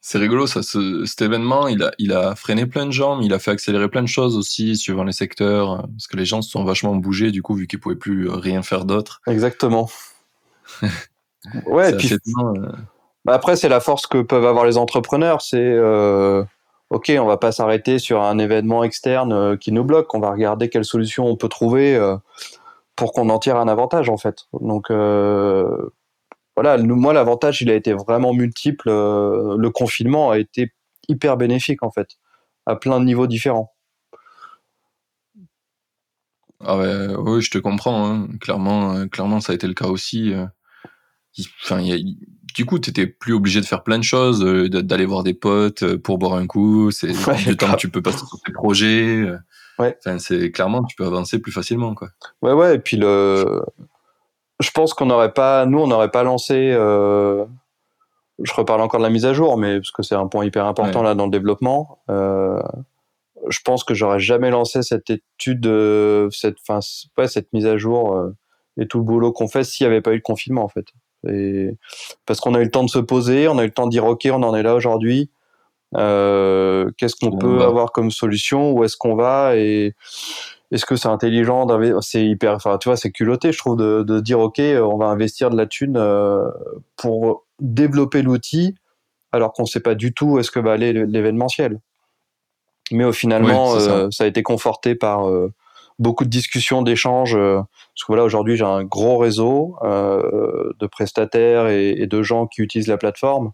C'est rigolo, ça, ce, cet événement, il a, il a freiné plein de gens, mais il a fait accélérer plein de choses aussi, suivant les secteurs, parce que les gens se sont vachement bougés, du coup, vu qu'ils pouvaient plus rien faire d'autre. Exactement. (laughs) ouais, et puis, bah, après, c'est la force que peuvent avoir les entrepreneurs. C'est euh, ok, on va pas s'arrêter sur un événement externe euh, qui nous bloque. On va regarder quelle solution on peut trouver euh, pour qu'on en tire un avantage en fait. Donc euh, voilà, moi l'avantage il a été vraiment multiple. le confinement a été hyper bénéfique en fait, à plein de niveaux différents. Ah ouais, oui, je te comprends. Hein. Clairement, clairement, ça a été le cas aussi. Y a, du coup, tu étais plus obligé de faire plein de choses, euh, d'aller voir des potes euh, pour boire un coup. C'est (laughs) du temps que tu peux passer sur tes projets. Euh. Ouais. Enfin, c'est clairement, tu peux avancer plus facilement, quoi. Ouais, ouais. Et puis le, je pense qu'on n'aurait pas, nous, on n'aurait pas lancé. Je reparle encore de la mise à jour, mais parce que c'est un point hyper important là dans le développement. je pense que j'aurais jamais lancé cette étude, cette, fin, ouais, cette mise à jour et tout le boulot qu'on fait s'il n'y avait pas eu le confinement en fait. Et parce qu'on a eu le temps de se poser, on a eu le temps de dire ok, on en est là aujourd'hui. Euh, Qu'est-ce qu'on peut avoir comme solution Où est-ce qu'on va Et est-ce que c'est intelligent C'est hyper, enfin tu vois, c'est culotté, je trouve, de, de, dire ok, on va investir de la thune euh, pour développer l'outil, alors qu'on ne sait pas du tout où est-ce que va aller l'événementiel. Mais au finalement, euh, ça. a été conforté par euh, beaucoup de discussions, d'échanges. Euh, parce que voilà, aujourd'hui, j'ai un gros réseau euh, de prestataires et, de gens qui utilisent la plateforme.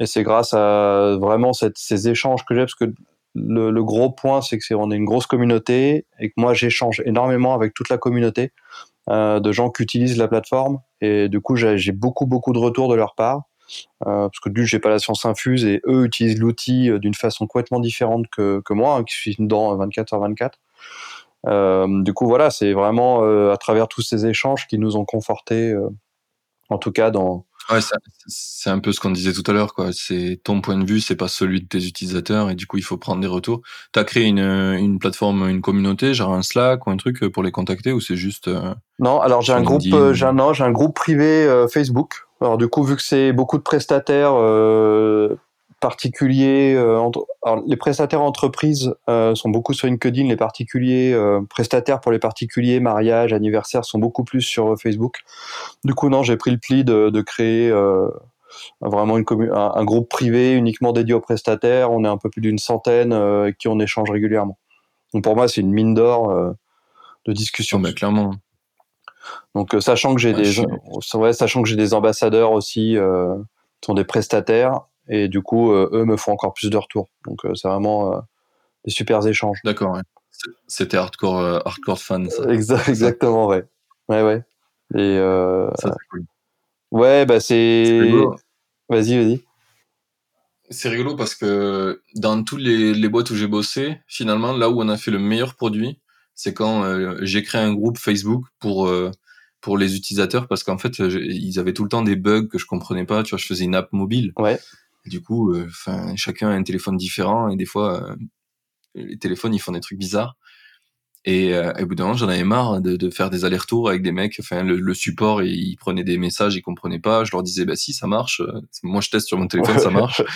Et c'est grâce à vraiment ces échanges que j'ai, parce que le, gros point, c'est que on est une grosse communauté et que moi, j'échange énormément avec toute la communauté euh, de gens qui utilisent la plateforme. Et du coup, j'ai beaucoup, beaucoup de retours de leur part. parce que du j'ai pas la science infuse et eux utilisent l'outil d'une façon complètement différente que, que moi, hein, qui suis dedans 24 h 24. Euh, du coup, voilà, c'est vraiment euh, à travers tous ces échanges qui nous ont confortés, euh, en tout cas dans, Ouais, c'est un peu ce qu'on disait tout à l'heure, quoi. C'est ton point de vue, c'est pas celui de tes utilisateurs, et du coup, il faut prendre des retours. T'as créé une, une plateforme, une communauté, genre un Slack ou un truc pour les contacter, ou c'est juste Non, alors j'ai un groupe, j'ai un, j'ai un groupe privé Facebook. Alors du coup, vu que c'est beaucoup de prestataires, particuliers, euh, alors, les prestataires entreprises euh, sont beaucoup sur LinkedIn, les particuliers euh, prestataires pour les particuliers, mariage, anniversaire sont beaucoup plus sur Facebook. Du coup, non, j'ai pris le pli de, de créer vraiment une un, un, groupe privé uniquement dédié aux prestataires. On est un peu plus d'une centaine avec qui on échange régulièrement. Donc pour moi, c'est une mine d'or de discussion. mais clairement. Donc sachant que j'ai des, ouais, sachant que j'ai des ambassadeurs aussi, qui sont des prestataires et du coup, euh, eux me font encore plus de retours. Donc, euh, c'est vraiment euh, des super échanges. D'accord, ouais. C'était hardcore, hardcore fan, ça. exactement, ouais. Ouais, ouais. Et ça, c'est cool. Ouais, bah c'est. Vas-y, vas-y. C'est rigolo parce que dans tous les, les boîtes où j'ai bossé, finalement, là où on a fait le meilleur produit, c'est quand j'ai créé un groupe Facebook pour pour les utilisateurs parce qu'en fait, ils avaient tout le temps des bugs que je comprenais pas. Tu vois, je faisais une app mobile. Ouais du coup, euh, enfin, chacun a un téléphone différent et des fois, euh, les téléphones ils font des trucs bizarres. Et, euh, au bout d'un moment, j'en avais marre de, de faire des allers-retours avec des mecs. Enfin, le, le support, ils prenaient des messages, ils comprenaient pas. Je leur disais, bah si, ça marche. Moi, je teste sur mon téléphone, ça marche. (laughs)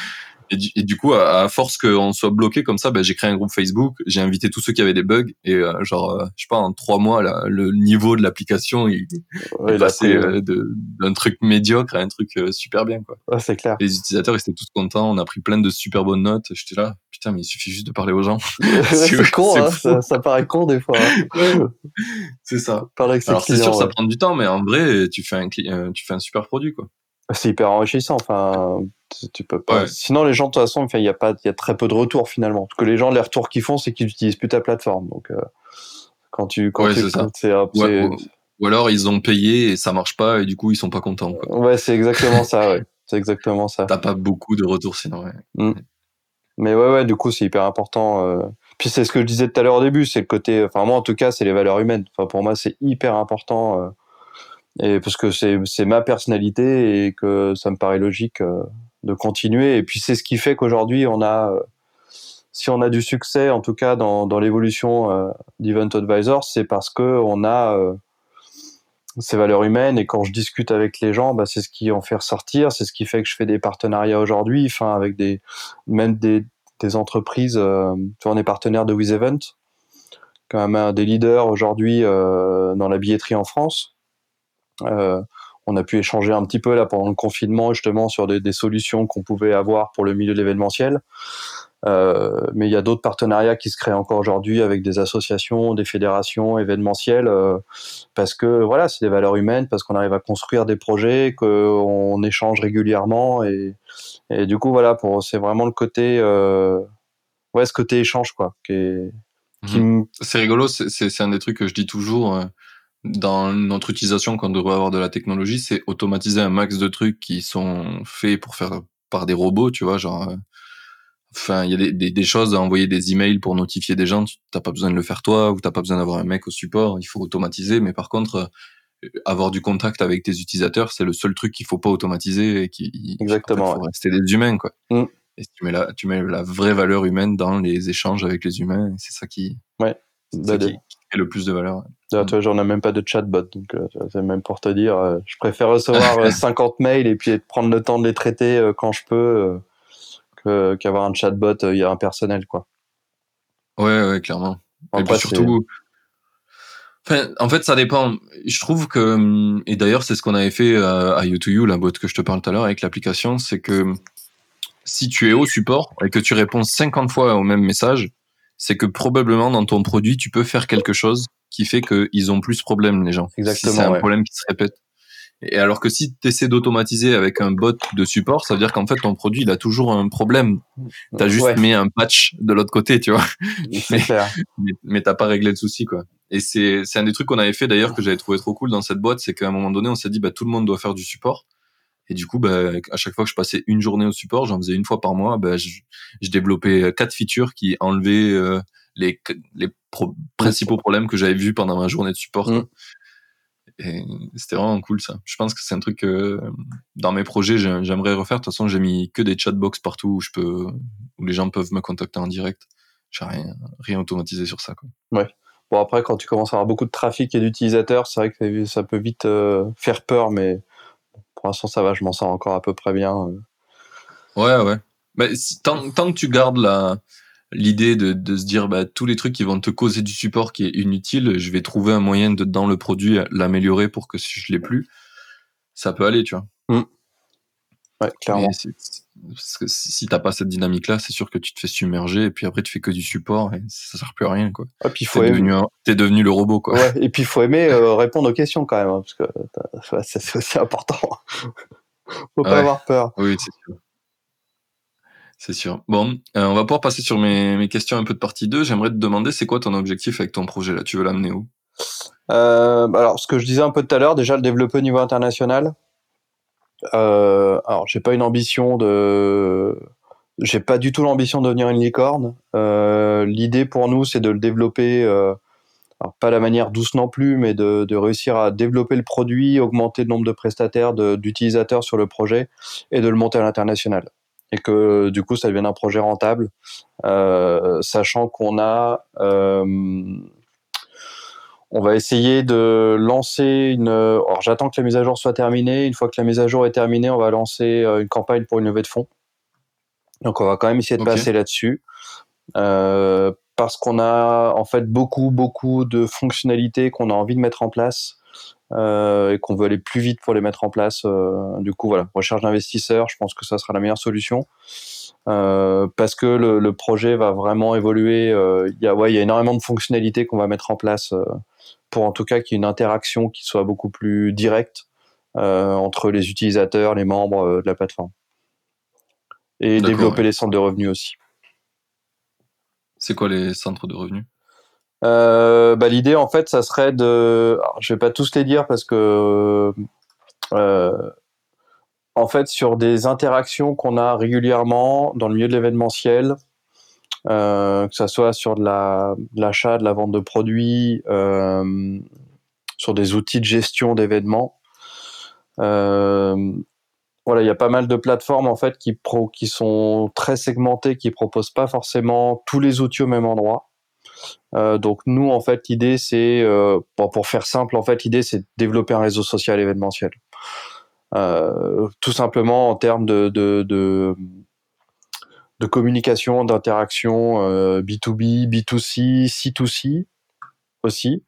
Et du, coup, à, force qu'on soit bloqué comme ça, bah, j'ai créé un groupe Facebook, j'ai invité tous ceux qui avaient des bugs, et euh, genre, euh, je sais pas, en trois mois, là, le niveau de l'application, il, est passé euh, d'un truc médiocre à un truc super bien, quoi. c'est clair. Les utilisateurs, ils étaient tous contents, on a pris plein de super bonnes notes, j'étais là, putain, mais il suffit juste de parler aux gens. (laughs) c'est con, hein, ça, paraît con des fois. Hein. (laughs) c'est ça. Alors c'est sûr, ça prend du temps, mais en vrai, tu fais un, tu fais un super produit, quoi. C'est hyper enrichissant. Enfin, tu peux pas. Sinon, les gens, de toute façon, il y a pas, il y a très peu de retours finalement. Parce que les gens, les retours qu'ils font, c'est qu'ils utilisent plus ta plateforme. Donc, euh, quand tu, quand tu, c'est ou, alors ils ont payé et ça marche pas et du coup ils sont pas contents. Quoi. Ouais, c'est exactement ça. Ouais. C'est exactement ça. T'as pas beaucoup de retours sinon. Ouais. Mm. Mais ouais, ouais, du coup, c'est hyper important. Euh. Puis c'est ce que je disais tout à l'heure au début, c'est le côté. Enfin, moi, en tout cas, c'est les valeurs humaines. Enfin, pour moi, c'est hyper important. Euh et parce que c'est ma personnalité et que ça me paraît logique euh, de continuer. Et puis c'est ce qui fait qu'aujourd'hui on a, euh, si on a du succès, en tout cas dans, l'évolution euh, d'Event Advisor, c'est parce que on a ces valeurs humaines et quand je discute avec les gens, bah, c'est ce qui en fait ressortir, c'est ce qui fait que je fais des partenariats aujourd'hui, enfin avec des même des, entreprises. On est partenaire de WizEvent, quand même un des leaders aujourd'hui dans la billetterie en France. Euh, on a pu échanger un petit peu là pendant le confinement justement sur des, solutions qu'on pouvait avoir pour le milieu de l'événementiel. Euh, mais il y a d'autres partenariats qui se créent encore aujourd'hui avec des associations, des fédérations événementielles, euh, parce que voilà, c'est des valeurs humaines, parce qu'on arrive à construire des projets, qu'on échange régulièrement, et, du coup voilà, pour c'est vraiment le côté, ouais, ce côté échange quoi, qui mmh. C'est rigolo, c'est un des trucs que je dis toujours dans notre utilisation qu'on devrait avoir de la technologie, c'est automatiser un max de trucs qui sont faits pour faire par des robots, tu vois, genre, euh, enfin, il y a des, des, des, choses à envoyer des emails pour notifier des gens, t'as pas besoin de le faire toi, ou t'as pas besoin d'avoir un mec au support, il faut automatiser, mais par contre, euh, avoir du contact avec tes utilisateurs, c'est le seul truc qu'il faut pas automatiser et qui, exactement, faut rester des humains, quoi. Mm. Et tu mets, la, tu mets la vraie valeur humaine dans les échanges avec les humains. C'est ça qui, ouais. ça qui, est le plus de valeur. Ah, toi, j'en ai même pas de chatbot, donc euh, c'est même pour te dire, euh, je préfère recevoir (laughs) 50 mails et puis prendre le temps de les traiter quand je peux qu'avoir un chatbot il y a un personnel quoi. Ouais, ouais, clairement. et puis surtout, Enfin, en fait, ça dépend. Je trouve que, hum, et d'ailleurs, c'est ce qu'on avait fait à, à U2U, la boîte que je te parle tout à l'heure avec l'application, c'est que si tu es au support et que tu réponds 50 fois au même message, c'est que probablement dans ton produit, tu peux faire quelque chose qui fait qu'ils ont plus de problèmes, les gens. Exactement. Si c'est un problème qui se répète. Et alors que si tu essaies d'automatiser avec un bot de support, ça veut dire qu'en fait ton produit il a toujours un problème. Tu as juste mis un patch de l'autre côté, tu vois. mais, mais t'as pas réglé le souci quoi. Et c'est c'est un des trucs qu'on avait fait d'ailleurs que j'avais trouvé trop cool dans cette boîte, c'est qu'à un moment donné on s'est dit bah tout le monde doit faire du support. Et du coup, bah, à chaque fois que je passais une journée au support, j'en faisais une fois par mois, bah, je, je développais quatre features qui enlevaient euh, les, les principaux problèmes que j'avais vus pendant ma journée de support. Mm. Et c'était vraiment cool ça. Je pense que c'est un truc que dans mes projets j'aimerais refaire. De toute façon, j'ai mis que des chatbox partout où je peux, où les gens peuvent me contacter en direct. J'ai rien, rien automatisé sur ça. Quoi. Ouais. Bon après, quand tu commences à avoir beaucoup de trafic et d'utilisateurs, c'est vrai que ça peut vite euh, faire peur, mais pour l'instant ça va. Je m'en sors encore à peu près bien. Euh. Ouais, ouais. Mais tant, tant que tu gardes la l'idée de, de, se dire bah, tous les trucs qui vont te causer du support qui est inutile, je vais trouver un moyen de dans le produit l'améliorer pour que si je l'ai plus, ça peut aller, tu vois. Mm. Ouais, clairement. parce que si t'as pas cette dynamique-là, c'est sûr que tu te fais submerger et puis après tu fais que du support et ça sert plus à rien, quoi. Et puis faut aimer... devenu, le robot, quoi. Ouais, et puis il faut aimer euh, (laughs) répondre aux questions quand même, hein, parce que (laughs) c'est aussi important. (laughs) faut pas avoir peur. Oui, c'est sûr. C'est sûr. Bon, euh, on va pouvoir passer sur mes, questions un peu de partie 2. J'aimerais te demander, c'est quoi ton objectif avec ton projet là? Tu veux l'amener où? Euh, Alors, ce que je disais un peu tout à l'heure, déjà le développer au niveau international. Euh, alors, j'ai pas une ambition de, j'ai pas du tout l'ambition de devenir une licorne. Euh, L'idée pour nous, c'est de le développer. Pas la manière douce non plus, mais de, réussir à développer le produit, augmenter le nombre de prestataires, d'utilisateurs sur le projet et de le monter à l'international et que du coup ça devienne un projet rentable, euh, sachant qu'on a euh, on va essayer de lancer une. Alors, j'attends que la mise à jour soit terminée. Une fois que la mise à jour est terminée, on va lancer euh, une campagne pour une levée de fonds. Donc, on va quand même essayer de passer là-dessus. Euh, parce qu'on a en fait beaucoup, beaucoup de fonctionnalités qu'on a envie de mettre en place et qu'on veut aller plus vite pour les mettre en place. Euh, du coup, voilà, recherche d'investisseurs, je pense que ça sera la meilleure solution. Euh, parce que le, le, projet va vraiment évoluer. Il y, a, ouais, il y a énormément de fonctionnalités qu'on va mettre en place pour en tout cas qu'il y ait une interaction qui soit beaucoup plus directe entre les utilisateurs, les membres de la plateforme. Et développer les centres de revenus aussi. C'est quoi les centres de revenus? Euh, bah, L'idée, en fait, ça serait de. Alors, je vais pas tous les dire parce que. Euh, en fait, sur des interactions qu'on a régulièrement dans le milieu de l'événementiel, euh, que ce soit sur de l'achat, de la vente de produits, euh, sur des outils de gestion d'événements. Euh, voilà, il y a pas mal de plateformes en fait qui, qui sont très segmentées, qui proposent pas forcément tous les outils au même endroit. Euh, donc nous, en fait, l'idée, c'est, euh, pour faire simple, en fait, l'idée, c'est de développer un réseau social événementiel. Euh, tout simplement en termes de, de, de, de communication, d'interaction B2B, B2C, C2C aussi.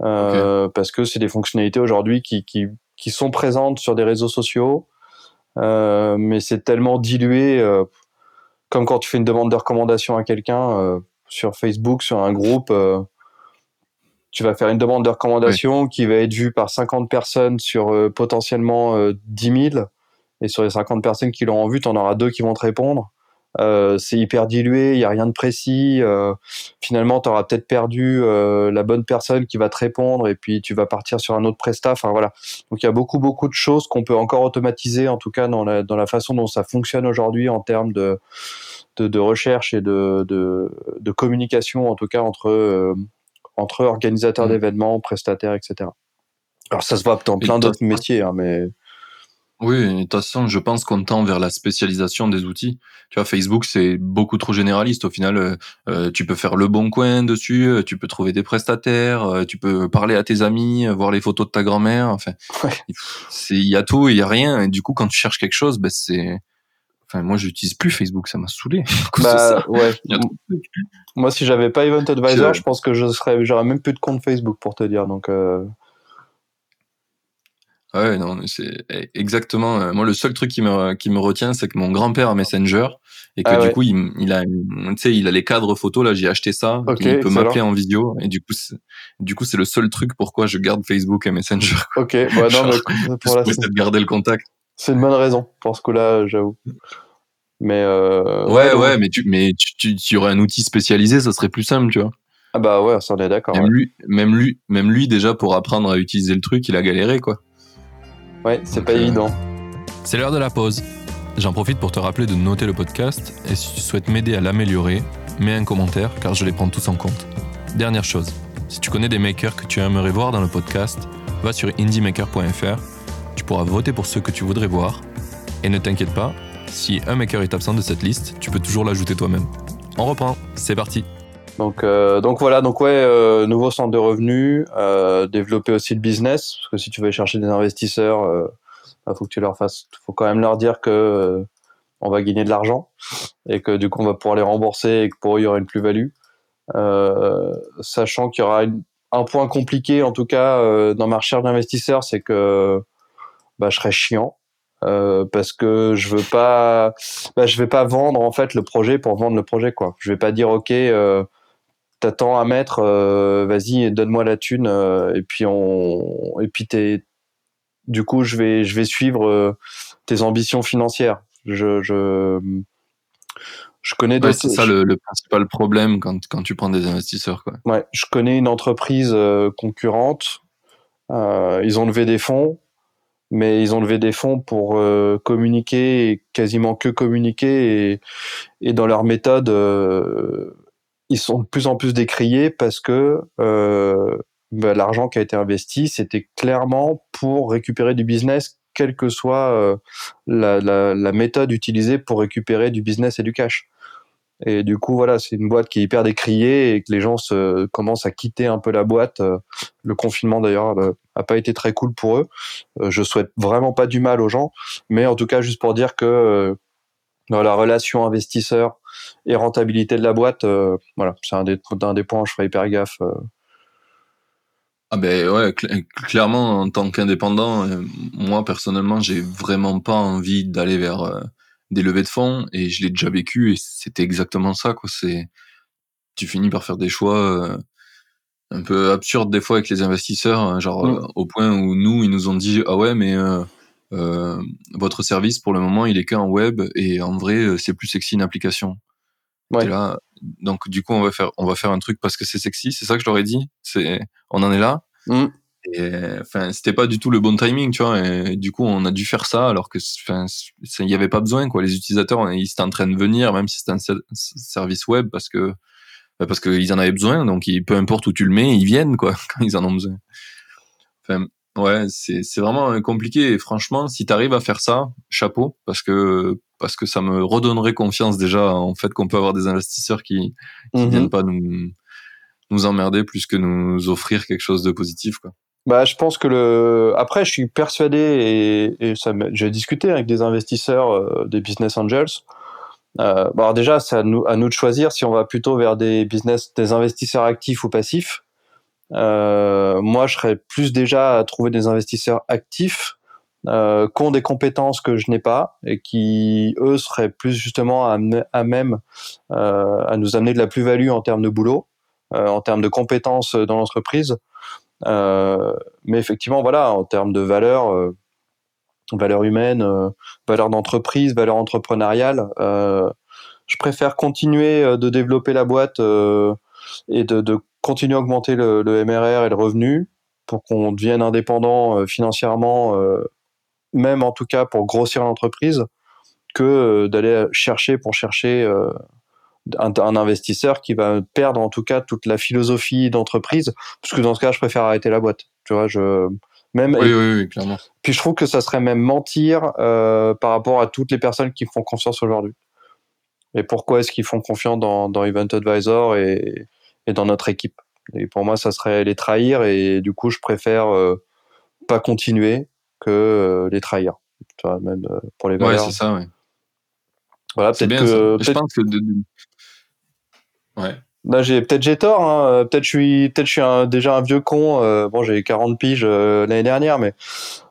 Okay. Parce que c'est des fonctionnalités aujourd'hui qui, qui, qui, sont présentes sur des réseaux sociaux, mais c'est tellement dilué, comme quand tu fais une demande de recommandation à quelqu'un sur Facebook, sur un groupe, euh, tu vas faire une demande de recommandation qui va être vue par 50 personnes sur euh, potentiellement 10 euh, 000. Et sur les 50 personnes qui l'auront vu, tu en auras deux qui vont te répondre. c'est hyper dilué, il n'y a rien de précis. finalement, tu auras peut-être perdu la bonne personne qui va te répondre et puis tu vas partir sur un autre prestat. Enfin voilà. Donc il y a beaucoup beaucoup de choses qu'on peut encore automatiser, en tout cas dans la, dans la façon dont ça fonctionne aujourd'hui en termes de, de, de recherche et de, de, de, communication, en tout cas entre, euh, entre organisateurs mmh. d'événements, prestataires, etc. Alors ça se voit dans plein d'autres métiers, hein, mais... Oui, de toute façon, je pense qu'on tend vers la spécialisation des outils. Tu vois, Facebook, c'est beaucoup trop généraliste. Au final, euh, euh, tu peux faire le bon coin dessus, tu peux trouver des prestataires, tu peux parler à tes amis, voir les photos de ta grand-mère. Enfin, il y a tout, il y a rien. Et du coup, quand tu cherches quelque chose, ben c'est. Enfin, moi, j'utilise plus Facebook, ça m'a saoulé. (laughs) Bah, ouais. Moi, si j'avais pas Event Advisor, je pense que je serais, j'aurais même plus de compte Facebook pour te dire. Donc. Ouais, non, c'est exactement. Euh, moi, le seul truc qui me, qui me retient, c'est que mon grand-père a Messenger et que ah du coup, il, il a, tu sais, il a les cadres photos. Là, j'ai acheté ça. il peut m'appeler en vidéo et du coup, du coup, c'est le seul truc pourquoi je garde Facebook et Messenger. Ok, bah non, mais pour (laughs) la garder le contact. C'est une bonne raison pour ce coup-là, j'avoue. Mais euh, ouais, ouais, mais tu, mais tu, tu, aurais un outil spécialisé, ça serait plus simple, tu vois. Ah bah ouais, ça on est d'accord. Même lui, même lui, même lui déjà pour apprendre à utiliser le truc, il a galéré quoi. Ouais, c'est pas évident. C'est l'heure de la pause. J'en profite pour te rappeler de noter le podcast et si tu souhaites m'aider à l'améliorer, mets un commentaire car je les prends tous en compte. Dernière chose, si tu connais des makers que tu aimerais voir dans le podcast, va sur indiemaker.fr, tu pourras voter pour ceux que tu voudrais voir et ne t'inquiète pas, si un maker est absent de cette liste, tu peux toujours l'ajouter toi-même. On reprend, c'est parti. Donc, euh, voilà, donc ouais, euh, nouveau centre de revenus, euh, développer aussi le business, parce que si tu veux chercher des investisseurs, il bah, faut que tu leur fasses, faut quand même leur dire que on va gagner de l'argent et que du coup on va pouvoir les rembourser et que pour eux il y aura une plus-value, sachant qu'il y aura un point compliqué en tout cas dans ma recherche d'investisseurs, c'est que bah, je serai chiant. Parce que je veux pas, bah, je vais pas vendre en fait le projet pour vendre le projet quoi. Je vais pas dire ok, t'attends à mettre, euh, vas-y, donne-moi la thune, euh, et puis on, et puis t'es, du coup, je vais, je vais suivre euh, tes ambitions financières. Je, je, je connais. c'est ça le, principal problème quand, quand tu prends des investisseurs, quoi. Ouais, je connais une entreprise concurrente. ils ont levé des fonds, mais ils ont levé des fonds pour communiquer et quasiment que communiquer et, dans leur méthode ils sont de plus en plus décriés parce que euh, bah, l'argent qui a été investi, c'était clairement pour récupérer du business, quelle que soit euh, la, méthode utilisée pour récupérer du business et du cash. Et du coup, voilà, c'est une boîte qui est hyper décriée et que les gens commencent à quitter un peu la boîte. Euh, le confinement, d'ailleurs, n'a pas été très cool pour eux. je souhaite vraiment pas du mal aux gens, mais en tout cas, juste pour dire que dans la relation investisseur et rentabilité de la boîte, euh, voilà, c'est un des, points où je ferai hyper gaffe. Euh. Ah ben ouais, clairement en tant qu'indépendant, euh, moi personnellement, j'ai vraiment pas envie d'aller vers des levées de fonds et je l'ai déjà vécu et c'était exactement ça quoi. C'est tu finis par faire des choix un peu absurdes des fois avec les investisseurs, hein, genre mm. au point où nous ils nous ont dit ah ouais mais euh, votre service pour le moment il est qu'en web et en vrai euh, c'est plus sexy une application. Ouais. Là, donc du coup on va faire on va faire un truc parce que c'est sexy, c'est ça que je leur ai dit? C'est on en est là? Mm. Enfin c'était pas du tout le bon timing, tu vois. Et du coup on a dû faire ça alors que enfin il y avait pas besoin quoi. Les utilisateurs ils étaient en train de venir même si c'était un service web parce que bah, parce qu'ils en avaient besoin. Donc peu importe où tu le mets ils viennent quoi (laughs) quand ils en ont besoin. Enfin Ouais, c'est c'est vraiment compliqué et franchement, si tu arrives à faire ça, chapeau parce que parce que ça me redonnerait confiance déjà en fait qu'on peut avoir des investisseurs qui qui mmh viennent pas nous nous emmerder plus que nous offrir quelque chose de positif quoi. Bah, je pense que le. Après, je suis persuadé et, et ça, j'ai discuté avec des investisseurs, euh, des business angels. Euh, bon, alors déjà, c'est à nous, à nous de choisir si on va plutôt vers des business, des investisseurs actifs ou passifs. Euh, moi, je serais plus déjà à trouver des investisseurs actifs euh, qui ont des compétences que je n'ai pas et qui, eux, seraient plus justement à, à même euh, à nous amener de la plus-value en termes de boulot, euh, en termes de compétences dans l'entreprise. Euh, mais effectivement, voilà, en termes de valeur, euh, valeur humaine, valeur d'entreprise, valeur entrepreneuriale, je préfère continuer de développer la boîte et de, continuer à augmenter le, MRR et le revenu pour qu'on devienne indépendant euh, financièrement, euh, même en tout cas pour grossir l'entreprise, que euh, d'aller chercher pour chercher un, un, investisseur qui va perdre en tout cas toute la philosophie d'entreprise, parce que dans ce cas, je préfère arrêter la boîte. Tu vois, je Même, oui, oui, oui, clairement. Puis je trouve que ça serait même mentir euh, par rapport à toutes les personnes qui font confiance aujourd'hui. Et pourquoi est-ce qu'ils font confiance dans, dans Event Advisor et, et, dans notre équipe? Et pour moi, ça serait les trahir et du coup, je préfère euh, pas continuer que euh, les trahir. Tu vois, même pour les valeurs. Ouais, c'est ça, ouais. Voilà, peut-être que. Peut je pense que. De... Ouais. Là, j'ai peut-être j'ai tort. Hein. Peut-être je suis peut-être je suis un, déjà un vieux con. Euh, bon, j'ai 40 piges euh, l'année dernière, mais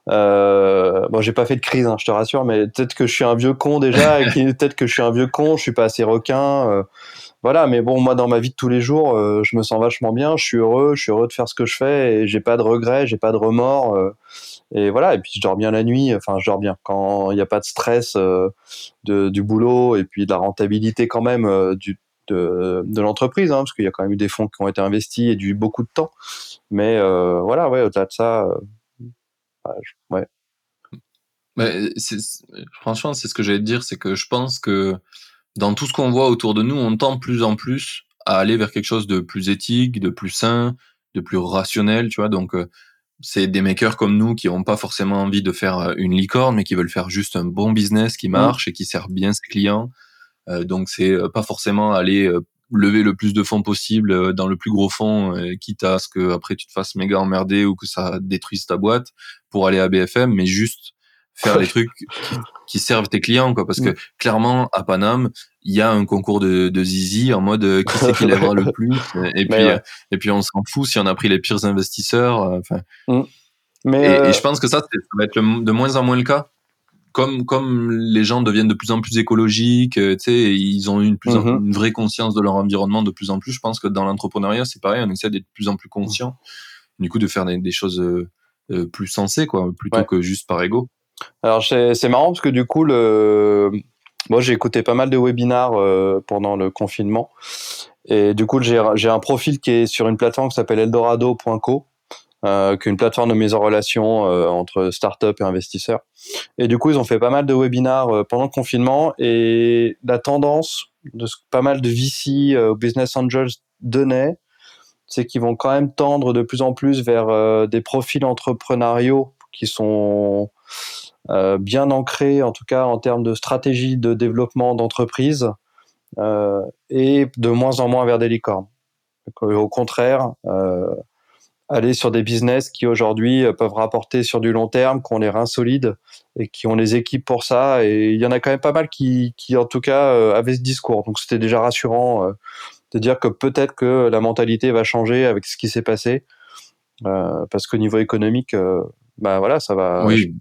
euh, bon, j'ai pas fait de crise, hein, je te rassure. Mais peut-être que je suis un vieux con déjà. et (laughs) peut-être que je suis un vieux con. Je suis pas assez requin. Euh, voilà. Mais bon, moi, dans ma vie de tous les jours, euh, je me sens vachement bien. Je suis heureux. Je suis heureux de faire ce que je fais et j'ai pas de regrets. J'ai pas de remords. et voilà. Et puis je dors bien la nuit. Enfin, je dors bien quand il n'y a pas de stress de, du boulot et puis de la rentabilité quand même du de, de l'entreprise, hein, parce qu'il y a quand même eu des fonds qui ont été investis et du beaucoup de temps. Mais euh, voilà, ouais, au-delà de ça, euh, ouais. Mais franchement, c'est ce que j'allais te dire, c'est que je pense que dans tout ce qu'on voit autour de nous, on tend plus en plus à aller vers quelque chose de plus éthique, de plus sain, de plus rationnel, tu vois. Donc, euh, c'est des makers comme nous qui n'ont pas forcément envie de faire une licorne, mais qui veulent faire juste un bon business qui mmh. marche et qui sert bien ses clients donc c'est euh, pas forcément aller euh, lever le plus de fonds possible dans le plus gros fonds, quitte à ce que après tu te fasses méga emmerder ou que ça détruise ta boîte pour aller à BFM, mais juste faire les (laughs) trucs qui, servent tes clients, quoi. Parce que clairement, à Paname, il y a un concours de, de zizi en mode qui c'est qui (laughs) lèvera le plus. Et puis, et puis on s'en fout si on a pris les pires investisseurs. Enfin. Mm. Mais et, je pense que ça, ça va être de moins en moins le cas comme comme les gens deviennent de plus en plus écologiques, euh, tu sais, ils ont une, plus mhm. une vraie conscience de leur environnement de plus en plus. Je pense que dans l'entrepreneuriat, c'est pareil, on essaie d'être de plus en plus conscient, du coup, de faire des, choses euh, euh, plus sensées, quoi, plutôt que juste par ego. Alors c'est marrant parce que du coup, le... moi j'ai écouté pas mal de webinars pendant le confinement, et du coup j'ai un profil qui est sur une plateforme qui s'appelle Eldorado.co euh, qu'une plateforme de mise en relation euh, entre start-up et investisseurs. Et du coup, ils ont fait pas mal de webinars euh, pendant le confinement et la tendance de ce que pas mal de VC, euh, Business Angels donnaient, c'est qu'ils vont quand même tendre de plus en plus vers des profils entrepreneuriaux qui sont bien ancrés, en tout cas en termes de stratégie de développement d'entreprise, et de moins en moins vers des licornes. Au contraire, aller sur des business qui aujourd'hui euh, peuvent rapporter sur du long terme, qui ont les reins solides et qui ont les équipes pour ça. Et il y en a quand même pas mal qui, qui en tout cas, euh, avaient ce discours. Donc c'était déjà rassurant euh, de dire que peut-être que la mentalité va changer avec ce qui s'est passé. parce qu'au niveau économique, bah voilà, ça va. Oui.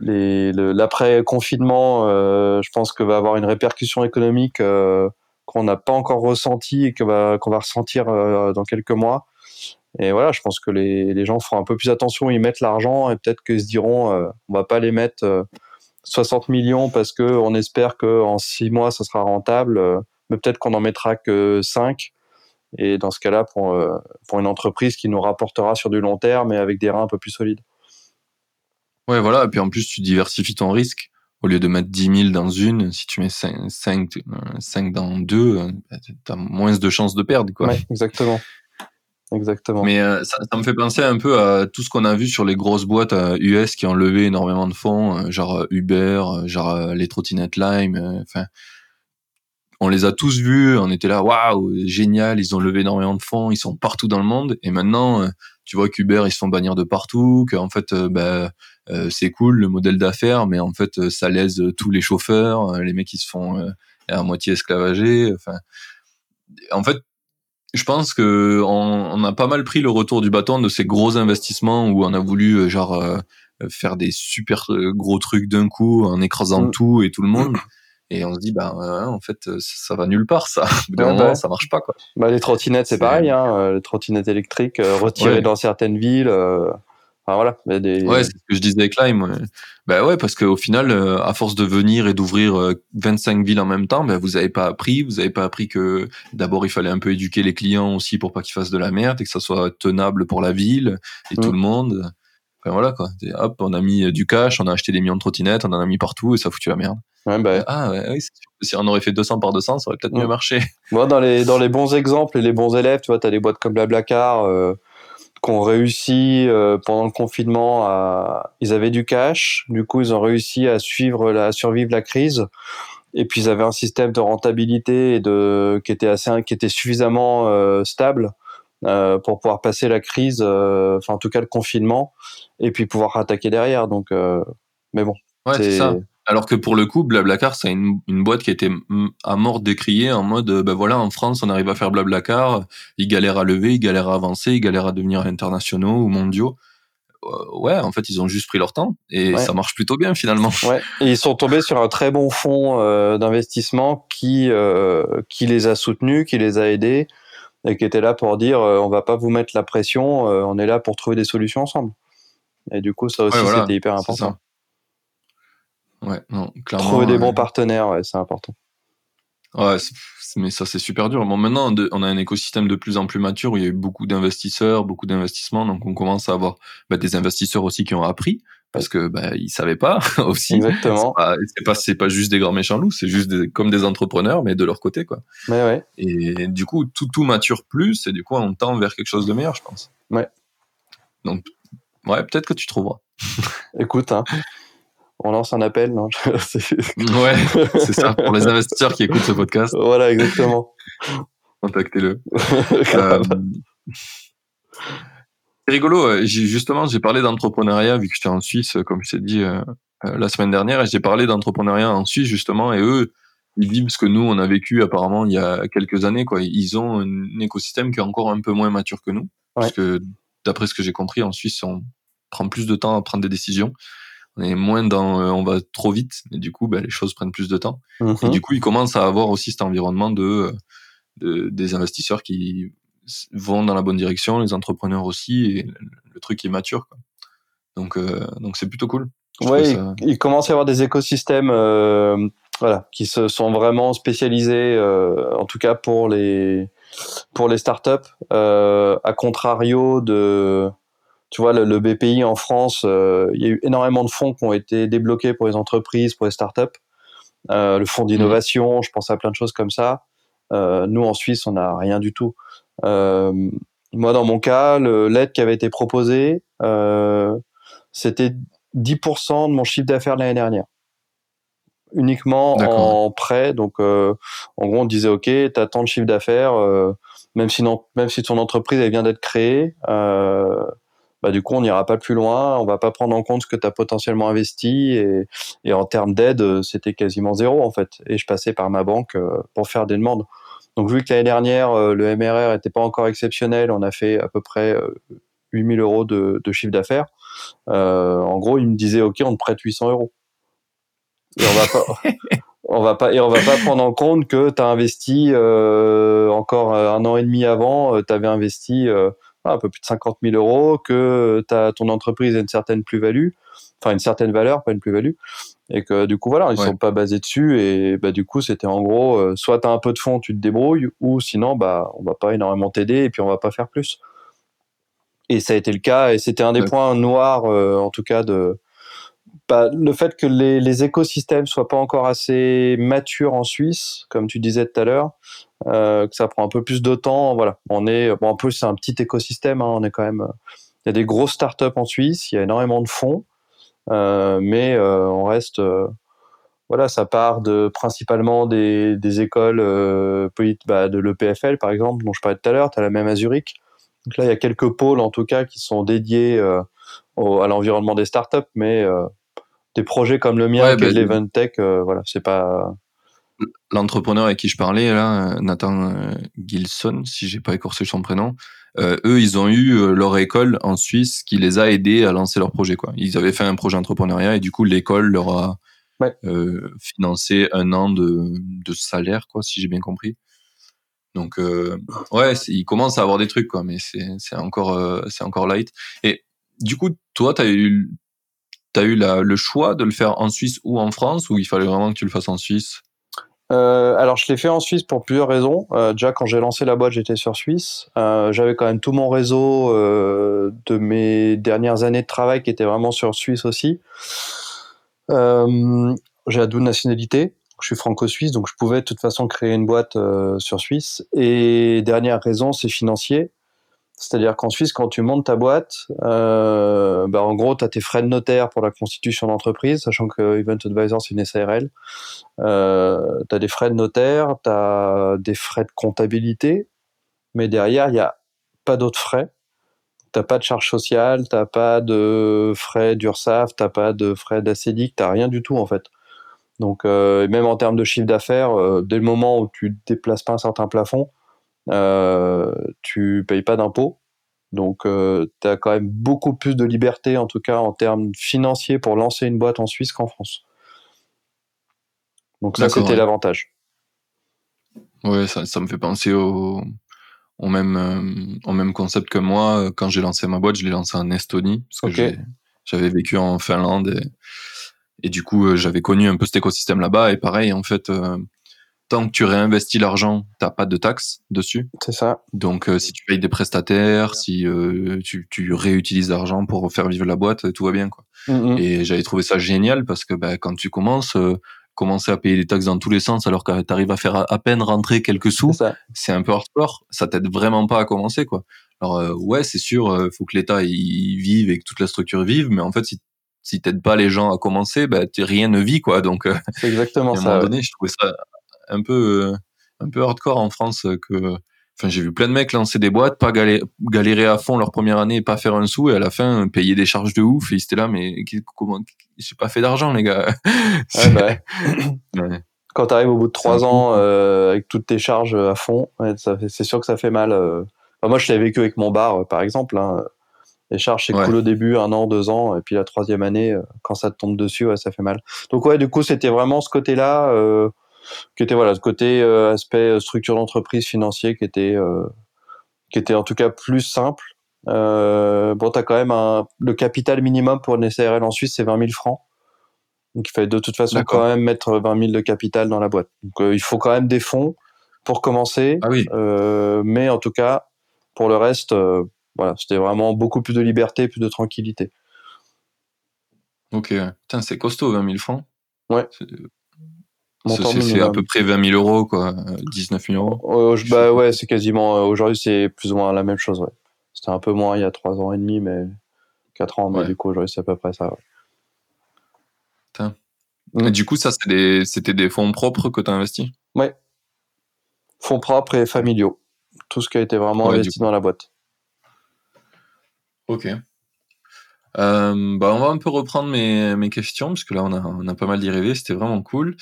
L'après confinement, je pense que va avoir une répercussion économique qu'on n'a pas encore ressenti et qu'on va, qu'on va ressentir dans quelques mois. Et voilà, je pense que les, les gens feront un peu plus attention, ils mettent l'argent et peut-être qu'ils se diront, euh, on va pas les mettre 60 euh, millions parce que on espère qu'en 6 mois ça sera rentable, euh, mais peut-être qu'on en mettra que 5. Et dans ce cas-là, pour, pour une entreprise qui nous rapportera sur du long terme et avec des reins un peu plus solides. Ouais, voilà. Et puis en plus, tu diversifies ton risque. Au lieu de mettre 10 000 dans une, si tu mets 5, 5, 5 dans deux, tu as moins de chances de perdre. Quoi. Ouais, exactement. Exactement. Mais euh, ça, ça, me fait penser un peu à tout ce qu'on a vu sur les grosses boîtes US euh, qui ont levé énormément de fonds, euh, genre Uber, genre les trottinettes Lime. Enfin, on les a tous vus, on était là, waouh, génial, ils ont levé énormément de fonds, ils sont partout dans le monde. Et maintenant, tu vois qu'Uber ils se font bannir de partout, qu'en fait, bah, c'est cool le modèle d'affaires, mais en fait, ça lèse tous les chauffeurs, les mecs qui se font à moitié esclavager. Enfin, en fait, je pense que on, a pas mal pris le retour du bâton de ces gros investissements où on a voulu euh, genre euh, faire des super euh, gros trucs d'un coup en écrasant mm. tout et tout le monde. Et on se dit, bah, en fait, ça va nulle part, ça. Bah ça marche pas, quoi. Bah, les trottinettes, c'est pareil, hein, les trottinettes électriques retirées dans certaines villes voilà. Des... Ouais, c'est ce que je disais avec Lime. Ouais. Bah ouais, parce qu'au final, euh, à force de venir et d'ouvrir 25 euh, villes en même temps, bah, vous avez pas appris. Vous avez pas appris que d'abord il fallait un peu éduquer les clients aussi pour pas qu'ils fassent de la merde et que ça soit tenable pour la ville et tout mm. le monde. Enfin voilà quoi. hop, on a mis euh, du cash, on a acheté des millions de trottinettes, on en a mis partout et ça foutu la merde. Ouais, bah... Ah ouais, oui, si on aurait fait 200 par 200, ça aurait peut-être mieux mm. marché. Moi, dans les, dans les (laughs) bons exemples et les bons élèves, tu vois, tu as des boîtes comme Blablacar, euh, ont réussi pendant le confinement à, ils avaient du cash, du coup ils ont réussi à suivre la, à survivre la crise. Et puis ils avaient un système de rentabilité et de qui était assez, qui était suffisamment stable euh, pour pouvoir passer la crise, euh, enfin en tout cas le confinement, et puis pouvoir attaquer derrière. Donc, euh, mais bon. Ouais, c'est ça. Alors que pour le coup, Blablacar, c'est une, une, boîte qui était à mort décriée en mode, ben voilà, en France, on arrive à faire Blablacar, ils galèrent à lever, ils galèrent à avancer, ils galèrent à devenir internationaux ou mondiaux. Ouais, en fait, ils ont juste pris leur temps et ça marche plutôt bien finalement. (laughs) Ouais, et ils sont tombés sur un très bon fonds d'investissement qui qui les a soutenus, qui les a aidés et qui était là pour dire euh, on va pas vous mettre la pression, euh, on est là pour trouver des solutions ensemble. Et du coup, ça aussi, c'était hyper important. Ouais, non, clairement. Trouver des bons partenaires, ouais, c'est important. Ouais, mais ça, c'est super dur. Bon, maintenant, on a un écosystème de plus en plus mature où il y a eu beaucoup d'investisseurs, beaucoup d'investissements. Donc, on commence à avoir bah, des investisseurs aussi qui ont appris parce que bah, ils savaient pas (laughs) aussi. Exactement. C'est pas c'est pas, juste des grands méchants loups, c'est juste comme des entrepreneurs mais de leur côté quoi. Mais ouais. Et du coup tout tout mature plus et du coup on tend vers quelque chose de meilleur je pense. Ouais. Donc ouais peut-être que tu trouveras. Écoute hein, on lance un appel non (laughs) Ouais c'est ça pour les investisseurs qui écoutent ce podcast. Voilà exactement. (laughs) Contactez-le. (laughs) euh, c'est rigolo. Euh, justement, j'ai parlé d'entrepreneuriat vu que j'étais en Suisse, euh, comme je t'ai dit euh, la semaine dernière, et j'ai parlé d'entrepreneuriat en Suisse justement, et eux, ils vivent ce que nous on a vécu apparemment il y a quelques années. Quoi, ils ont un écosystème qui est encore un peu moins mature que nous, parce que d'après ce que j'ai compris, en Suisse, on prend plus de temps à prendre des décisions. On est moins dans, on va trop vite, et du coup, ben, les choses prennent plus de temps. Et mm-hmm. du coup, ils commencent à avoir aussi cet environnement de, de des investisseurs qui vont dans la bonne direction, les entrepreneurs aussi, et le truc est mature. Quoi. Donc, euh, donc c'est plutôt cool. Oui, il, commence à y avoir des écosystèmes, euh, voilà, qui se sont vraiment spécialisés, euh, en tout cas pour les pour les startups. Euh, à contrario de, tu vois, le, BPI en France, euh, il y a eu énormément de fonds qui ont été débloqués pour les entreprises, pour les startups. le fonds d'innovation, je pense à plein de choses comme ça. nous en Suisse, on n'a rien du tout. Euh, moi, dans mon cas, l'aide qui avait été proposée, euh, c'était 10% de mon chiffre d'affaires de l'année dernière uniquement en prêt. Donc, euh, en gros, on disait, OK, tu as tant de chiffre d'affaires, euh, même, si même si ton entreprise elle vient d'être créée, euh, bah, du coup, on n'ira pas plus loin, on va pas prendre en compte ce que tu as potentiellement investi. Et, et en termes d'aide, c'était quasiment zéro, en fait. Et je passais par ma banque pour faire des demandes. Donc vu que l'année dernière, euh, le MRR n'était pas encore exceptionnel, on a fait à peu près 8000 euh, euros de, chiffre d'affaires. Euh, en gros, il me disait, OK, on te prête 800 euros. Et on va pas... (laughs) on va pas et on va pas prendre en compte que tu as investi encore un an et demi avant, tu avais investi un peu plus de 50 000 euros, que as, ton entreprise a une certaine plus-value, enfin une certaine valeur, pas une plus-value, et que du coup voilà ils sont pas basés dessus et bah du coup c'était en gros euh, soit tu as un peu de fond tu te débrouilles ou sinon bah on va pas énormément t'aider et puis on va pas faire plus. Et ça a été le cas et c'était un des points noirs euh, en tout cas de bah, le fait que les, les, écosystèmes soient pas encore assez matures en Suisse comme tu disais tout à l'heure euh, que ça prend un peu plus de temps voilà on est bon en plus c'est un petit écosystème hein, on est quand même il y a des grosses startups en Suisse il y a énormément de fonds euh, mais euh, on reste euh, voilà, ça part principalement des, des écoles bah, de l'EPFL par exemple, dont je parlais tout à l'heure. Tu as la même à Zurich. Donc là, il y a quelques pôles en tout cas qui sont dédiés au, à l'environnement des startups, mais des projets comme le mien, ouais, bah, Tech, voilà, c'est pas. L'entrepreneur avec qui je parlais là, Nathan Gilson, si j'ai pas écorché son prénom, euh, eux, ils ont eu euh, leur école en Suisse qui les a aidés à lancer leur projet. Quoi. Ils avaient fait un projet entrepreneuriat et du coup, l'école leur a euh, financé un an de, de salaire, quoi, si j'ai bien compris. Donc, euh, ouais, ils commencent à avoir des trucs, quoi, mais c'est encore, euh, c'est encore light. Et du coup, toi, tu as eu, as eu le choix de le faire en Suisse ou en France, ou il fallait vraiment que tu le fasses en Suisse? Euh, alors, je l'ai fait en Suisse pour plusieurs raisons. Euh, déjà, quand j'ai lancé la boîte, j'étais sur Suisse. Euh, j'avais quand même tout mon réseau de mes dernières années de travail qui était vraiment sur Suisse aussi. J'ai la double nationalité. Je suis franco-suisse, donc je pouvais de toute façon créer une boîte sur Suisse. Et dernière raison, c'est financier. C'est-à-dire qu'en Suisse, quand tu montes ta boîte, euh, bah, en gros, tu as tes frais de notaire pour la constitution d'entreprise, sachant que Event Advisor, c'est une SARL. Euh, tu as des frais de notaire, tu as des frais de comptabilité, mais derrière, il n'y a pas d'autres frais. Tu pas de charge sociale, tu pas de frais d'URSAF, tu pas de frais d'ACEDIC, tu rien du tout en fait. Donc, euh, même en termes de chiffre d'affaires, euh, dès le moment où tu déplaces pas un certain plafond, euh, tu payes pas d'impôts. Donc, euh, tu as quand même beaucoup plus de liberté, en tout cas en termes financiers, pour lancer une boîte en Suisse qu'en France. Donc, ça, c'était l'avantage. Ouais, ça, ça, me fait penser au, au même, euh, au même concept que moi. Quand j'ai lancé ma boîte, je l'ai lancé en Estonie, parce que j'avais vécu en Finlande et, et du coup, euh, j'avais connu un peu cet écosystème là-bas. Et pareil, en fait, tant que tu réinvestis l'argent, t'as pas de taxes dessus. C'est ça. Donc, euh, si tu payes des prestataires, si euh, tu, tu, réutilises l'argent pour faire vivre la boîte, tout va bien, quoi. Mm-hmm. Et j'avais trouvé ça génial parce que bah, quand tu commences, euh, commencer à payer des taxes dans tous les sens alors que tu arrives à faire à, peine rentrer quelques sous, c'est un peu hardcore. Ça t'aide vraiment pas à commencer, quoi. Alors ouais, c'est sûr, faut que l'État y vive et que toute la structure vive, mais en fait, si si t'aides pas les gens à commencer, bah, rien ne vit, quoi. Donc, c'est exactement (laughs) à un moment donné, je trouvais ça un peu euh, un peu hardcore en France euh, que enfin j'ai vu plein de mecs lancer des boîtes pas galérer, à fond leur première année et pas faire un sou et à la fin payer des charges de ouf et ils étaient là mais comment j'ai pas fait d'argent les gars. Ouais, (laughs) bah (coughs) ouais. quand t'arrives au bout de trois ans euh, avec toutes tes charges à fond c'est sûr que ça fait mal moi je l'ai vécu avec mon bar par exemple hein. les charges c'est cool au début un an deux ans et puis la troisième année quand ça te tombe dessus ça fait mal. Donc ouais du coup c'était vraiment ce côté là qui était voilà ce côté euh, aspect euh, structure d'entreprise financier qui était euh, qui était en tout cas plus simple. Bon, tu as quand même un, le capital minimum pour une SARL en Suisse, c'est 20 000 francs. Donc il fallait de toute façon quand même mettre 20 000 de capital dans la boîte. Donc il faut quand même des fonds pour commencer. Ah oui. mais en tout cas, pour le reste, voilà, c'était vraiment beaucoup plus de liberté, plus de tranquillité. Ok, Putain, c'est costaud 20 000 francs. Ouais. C'est à peu près 20 000 euros, quoi. 19 000 euros. Oh, bah ouais, c'est quasiment. Euh, aujourd'hui, c'est plus ou moins la même chose, ouais. C'était un peu moins il y a 3 ans et demi, mais 4 ans, mais du coup, aujourd'hui, c'est à peu près ça, ouais. Mm. Et du coup, ça, c'était des, fonds propres que tu as investis? Ouais. Fonds propres et familiaux. Tout ce qui a été vraiment investi dans la boîte. Ok. Euh, bah on va un peu reprendre mes, mes questions, parce que là, on a, on a pas mal d'y rêver, c'était vraiment cool.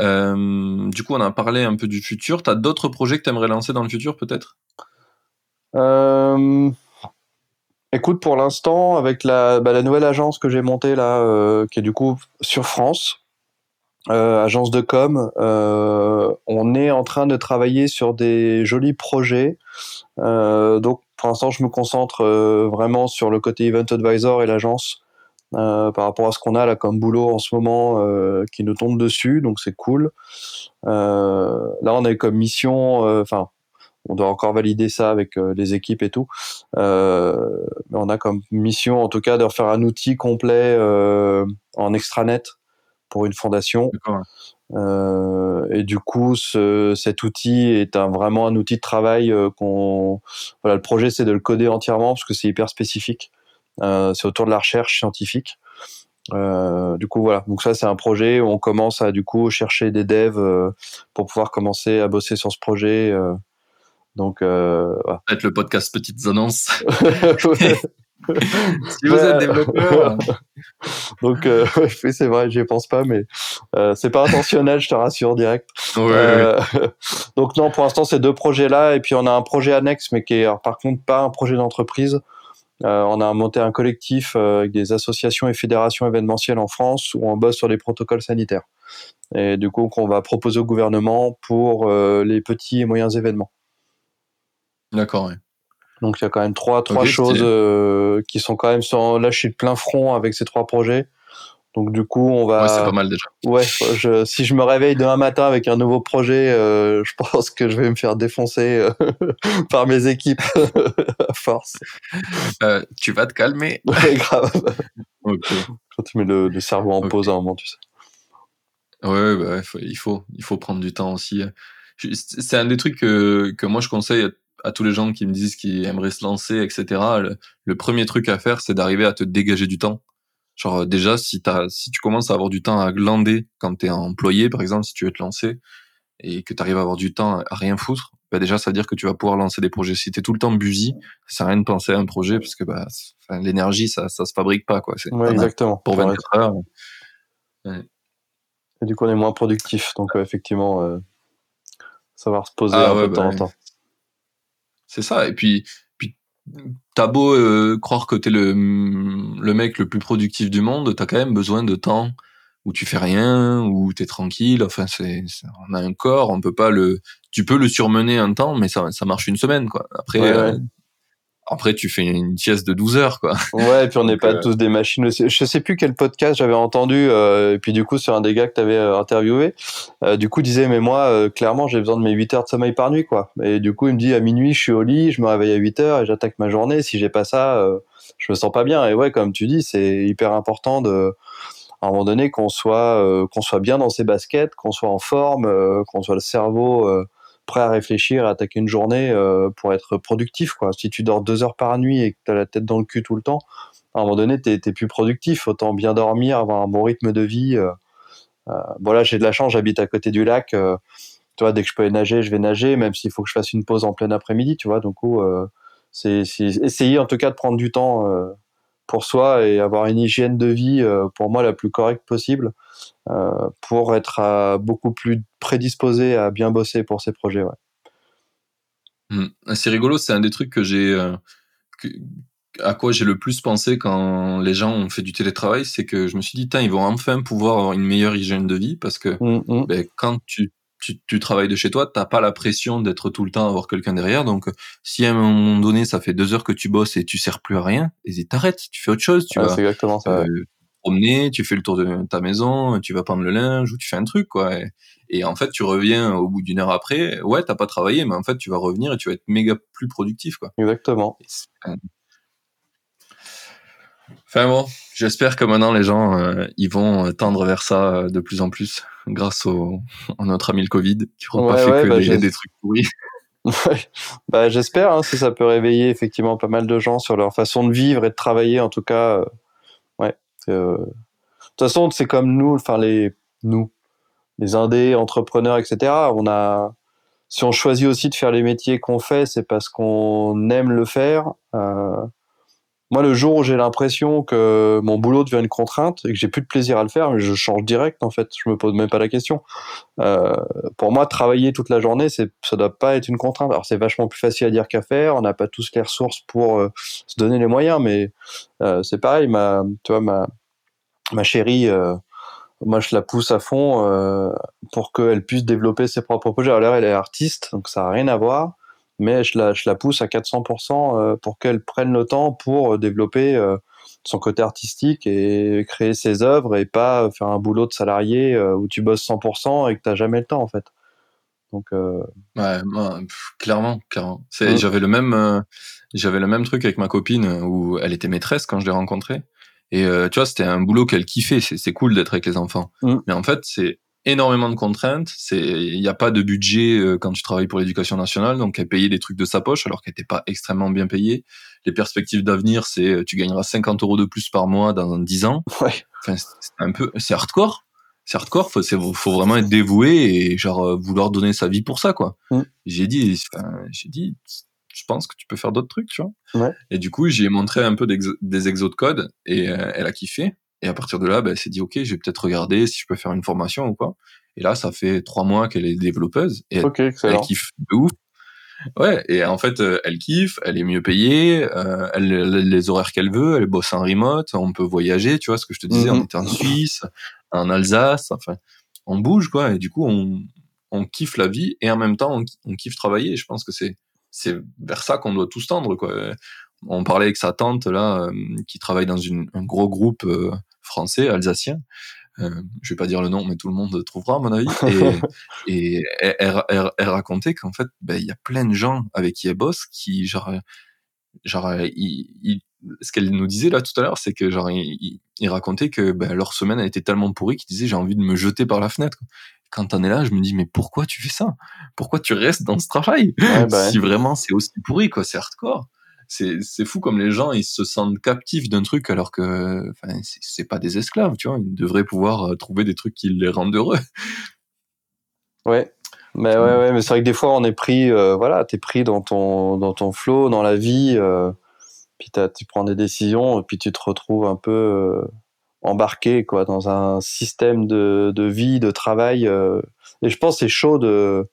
Euh, du coup, on a parlé un peu du futur. Tu as d'autres projets que tu aimerais lancer dans le futur, peut-être? Euh, Écoute, pour l'instant, avec la, bah, la, nouvelle agence que j'ai montée là, euh, qui est du coup sur France, agence de com, on est en train de travailler sur des jolis projets. donc, pour l'instant, je me concentre vraiment sur le côté Event Advisor et l'agence par rapport à ce qu'on a là comme boulot en ce moment euh, qui nous tombe dessus, donc c'est cool. Euh, là, on a comme mission, enfin, on doit encore valider ça avec les équipes et tout. on a comme mission, en tout cas, de refaire un outil complet en extranet pour une fondation. Euh, et du coup, ce, cet outil est un, vraiment un outil de travail qu'on. Voilà, le projet, c'est de le coder entièrement parce que c'est hyper spécifique. Euh, c'est autour de la recherche scientifique. Euh, du coup voilà, donc ça c'est un projet où on commence à du coup chercher des devs euh, pour pouvoir commencer à bosser sur ce projet. donc euh, voilà. être le podcast petites annonces. (laughs) si vous êtes développeur. (laughs) donc euh, (laughs) c'est vrai, j'y pense pas, mais c'est pas intentionnel, je te rassure direct. Ouais, donc non, pour l'instant c'est deux projets là, et puis on a un projet annexe, mais qui est par contre pas un projet d'entreprise. Euh, on a monté un collectif euh, avec des associations et fédérations événementielles en France où on bosse sur les protocoles sanitaires. Et du coup, qu'on va proposer au gouvernement pour euh, les petits et moyens événements. D'accord, oui. Donc il y a quand même trois, trois choses qui sont quand même sans lâcher de plein front avec ces trois projets. Donc du coup, on va. Ouais, c'est pas mal déjà. Ouais, je, si je me réveille demain matin avec un nouveau projet, euh, je pense que je vais me faire défoncer euh, (laughs) par mes équipes (laughs) à force. Euh, tu vas te calmer. (laughs) Ouais, grave. okay. Quand tu mets le, le cerveau en okay. pause à un moment, tu sais. Ouais, bah, il faut, il faut, il faut prendre du temps aussi. C'est un des trucs que, que moi je conseille à tous les gens qui me disent qu'ils aimeraient se lancer, etc. Le, premier truc à faire, c'est d'arriver à te dégager du temps. Genre déjà, si t'as, si tu commences à avoir du temps à glander quand t'es employé, par exemple, si tu veux te lancer et que tu arrives à avoir du temps à rien foutre, bah déjà, ça veut dire que tu vas pouvoir lancer des projets. Si t'es tout le temps busy, ça sert à rien de penser à un projet parce que bah, l'énergie, ça, ça se fabrique pas quoi. Ouais, exactement. Pour 24 heures. Ouais. Et du coup, on est moins productif. Donc, effectivement, euh, savoir se poser ah un peu de temps en bah temps. C'est ça. Et puis t'as beau euh, croire que t'es le, le mec le plus productif du monde, t'as quand même besoin de temps où tu fais rien, où t'es tranquille. Enfin, c'est, on a un corps, on peut pas le, tu peux le surmener un temps, mais ça, ça marche une semaine, quoi. Après, euh, après, tu fais une sieste de 12 heures, quoi. Ouais, et puis on n'est pas euh, tous des machines aussi. Je sais plus quel podcast j'avais entendu, euh, et puis du coup, sur un des gars que tu avais euh, interviewé, du coup, disait, mais moi, clairement, j'ai besoin de mes 8 heures de sommeil par nuit, quoi. Et du coup, il me dit, à minuit, je suis au lit, je me réveille à 8 heures et j'attaque ma journée. Si j'ai pas ça, je me sens pas bien. Et ouais, comme tu dis, c'est hyper important de, à un moment donné, qu'on soit, qu'on soit bien dans ses baskets, qu'on soit en forme, qu'on soit le cerveau, prêt à réfléchir, à attaquer une journée euh, pour être productif. Quoi. Si tu dors deux heures par nuit et que tu as la tête dans le cul tout le temps, à un moment donné, tu n'es plus productif. Autant bien dormir, avoir un bon rythme de vie. Euh, euh, voilà, j'ai de la chance, j'habite à côté du lac. tu vois, dès que je peux nager, je vais nager, même s'il faut que je fasse une pause en plein après-midi. Tu vois, donc c'est essayer en tout cas de prendre du temps pour soi et avoir une hygiène de vie pour moi la plus correcte possible pour être beaucoup plus prédisposé à bien bosser pour ces projets. Ouais. Mmh. C'est rigolo, c'est un des trucs que j'ai, euh, à quoi j'ai le plus pensé quand les gens ont fait du télétravail, c'est que je me suis dit, ils vont enfin pouvoir avoir une meilleure hygiène de vie parce que mmh, mmh. Ben, quand tu, tu, travailles de chez toi, t'as pas la pression d'être tout le temps à avoir quelqu'un derrière. Donc, si à un moment donné, ça fait deux heures que tu bosses et tu sers plus à rien, t'arrêtes, tu fais autre chose. Tu vas, exactement ça. Euh, promener, tu fais le tour de ta maison, tu vas prendre le linge ou tu fais un truc, quoi. Et, en fait, tu reviens au bout d'une heure après, ouais, t'as pas travaillé, mais en fait, tu vas revenir et tu vas être méga plus productif, quoi. Exactement. Enfin bon, j'espère que maintenant les gens euh, ils vont tendre vers ça euh, de plus en plus grâce au à notre ami le Covid qui n'aura pas fait que bah, des, des, trucs pourris. (laughs) bah, j'espère hein, si ça peut réveiller effectivement pas mal de gens sur leur façon de vivre et de travailler en tout cas. Euh, ouais. De toute façon, c'est comme nous, enfin les nous, les indés, entrepreneurs, etc. On a, si on choisit aussi de faire les métiers qu'on fait, c'est parce qu'on aime le faire. Euh, moi, le jour où j'ai l'impression que mon boulot devient une contrainte et que j'ai plus de plaisir à le faire, je change direct en fait. Je me pose même pas la question. Euh, pour moi, travailler toute la journée, c'est ça doit pas être une contrainte. Alors c'est vachement plus facile à dire qu'à faire. On n'a pas tous les ressources pour euh, se donner les moyens, mais euh, c'est pareil. Ma, tu vois, ma ma chérie, moi je la pousse à fond pour qu'elle puisse développer ses propres projets. Alors elle est artiste, donc ça a rien à voir mais je la, je la pousse à 400% euh, pour qu'elle prenne le temps pour développer euh, son côté artistique et créer ses œuvres et pas faire un boulot de salarié euh, où tu bosses 100% et que tu n'as jamais le temps en fait. Donc ouais, clairement, clairement. C'est, mmh. j'avais le même, j'avais le même truc avec ma copine où elle était maîtresse quand je l'ai rencontrée. Et tu vois, c'était un boulot qu'elle kiffait. C'est, cool d'être avec les enfants. Mmh. Mais en fait, c'est énormément de contraintes. C'est, il n'y a pas de budget euh, quand tu travailles pour l'éducation nationale, donc elle payait des trucs de sa poche alors qu'elle n'était pas extrêmement bien payée. Les perspectives d'avenir, c'est euh, tu gagneras 50 euros de plus par mois dans 10 ans. (laughs) Ouais. Enfin, c'est un peu, c'est hardcore. C'est hardcore. Faut, faut vraiment être dévoué et genre euh, vouloir donner sa vie pour ça, quoi. Mm. J'ai dit, j'ai dit, je pense que tu peux faire d'autres trucs, tu vois. Ouais. Et du coup, j'ai montré un peu des exos de code et elle a kiffé. Et à partir de là, ben, elle s'est dit, OK, je vais peut-être regarder si je peux faire une formation ou quoi. Et là, ça fait trois mois qu'elle est développeuse et elle, kiffe de ouf. Ouais, et en fait, euh, elle kiffe, elle est mieux payée, euh, elle, a les horaires qu'elle veut, elle bosse en remote, on peut voyager, tu vois ce que je te disais, on mhm. était en Suisse, en Alsace, enfin, on bouge quoi, et du coup, on, on kiffe la vie et en même temps, on, on kiffe travailler. Je pense que c'est c'est vers ça qu'on doit tous tendre quoi. On parlait avec sa tante là, euh, qui travaille dans une, un gros groupe français, alsacien. Euh, je vais pas dire le nom, mais tout le monde trouvera à mon avis. (laughs) Et, elle, racontait qu'en fait, ben, il y a plein de gens avec qui elle bosse qui, genre, genre, ce qu'elle nous disait là tout à l'heure, c'est que genre, ils, racontaient que ben, leur semaine a été tellement pourrie qu'ils disaient j'ai envie de me jeter par la fenêtre. quand on est là, je me dis, mais pourquoi tu fais ça? Pourquoi tu restes dans ce travail? Bah Si vraiment c'est aussi pourri, quoi, c'est hardcore. C'est fou comme les gens, ils se sentent captifs d'un truc alors que c'est pas des esclaves, tu vois. Ils devraient pouvoir euh, trouver des trucs qui les rendent heureux. (laughs) Ouais, mais ouais, ouais, mais c'est vrai que des fois on est pris, euh, voilà, t'es pris dans ton dans ton dans la vie, euh, puis tu prends des décisions, et puis tu te retrouves un peu euh, embarqué quoi dans un système de, de vie, de travail. Et je pense c'est chaud de,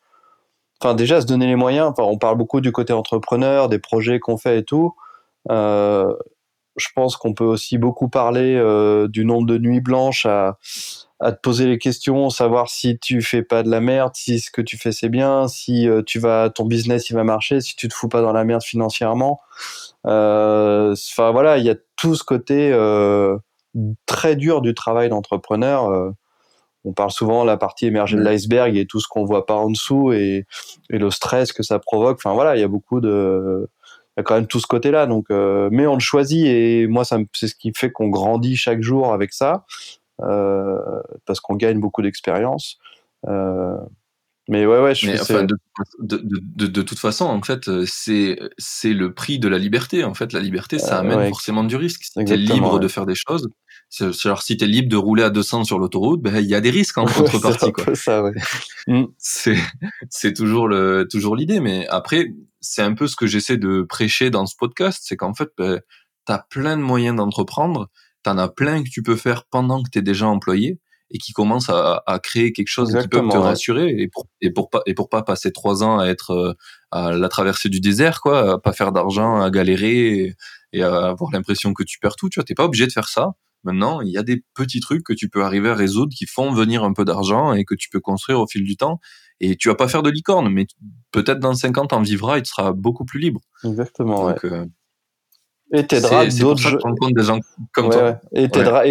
enfin déjà se donner les moyens. Enfin, on parle beaucoup du côté entrepreneur, des projets qu'on fait et tout. Euh, je pense qu'on peut aussi beaucoup parler du nombre de nuits blanches à te poser les questions, savoir si tu fais pas de la merde, si ce que tu fais c'est bien, si euh, tu vas, ton business il va marcher, si tu te fous pas dans la merde financièrement. Euh, enfin voilà, il y a tout ce côté euh, très dur du travail d'entrepreneur. Euh, on parle souvent de la partie émergée de l'iceberg et tout ce qu'on voit pas en dessous et, et, le stress que ça provoque. Enfin voilà, il y a beaucoup de, il y a quand même tout ce côté-là. Donc, mais on le choisit et moi, ça c'est ce qui fait qu'on grandit chaque jour avec ça. Euh, parce qu'on gagne beaucoup d'expérience. Euh, mais ouais, ouais, je mais, enfin, de, de, de, de, toute façon, en fait, euh, c'est c'est le prix de la liberté. En fait, la liberté, ça amène forcément du risque. Si t'es libre de faire des choses, genre si t'es libre de rouler à 200 sur l'autoroute, ben il y a des risques en (laughs) contrepartie. quoi. Ça, ouais. (laughs) Mm. c'est c'est toujours le toujours l'idée. Mais après, c'est un peu ce que j'essaie de prêcher dans ce podcast, c'est qu'en fait, ben, t'as plein de moyens d'entreprendre t'en as plein que tu peux faire pendant que tu es déjà employé et qui commencent à, à créer quelque chose qui peut te rassurer et pour et pour pas et pour pas passer trois ans à être euh, à la traversée du désert quoi à pas faire d'argent à galérer et, à avoir l'impression que tu perds tout tu vois. T'es pas obligé de faire ça. Maintenant il y a des petits trucs que tu peux arriver à résoudre qui font venir un peu d'argent et que tu peux construire au fil du temps. Et tu vas pas faire de licorne mais peut-être dans 50 ans vivras et tu seras beaucoup plus libre. Exactement Donc, ouais. Euh, et t'aideras d'autres gens des gens comme toi. Et, et,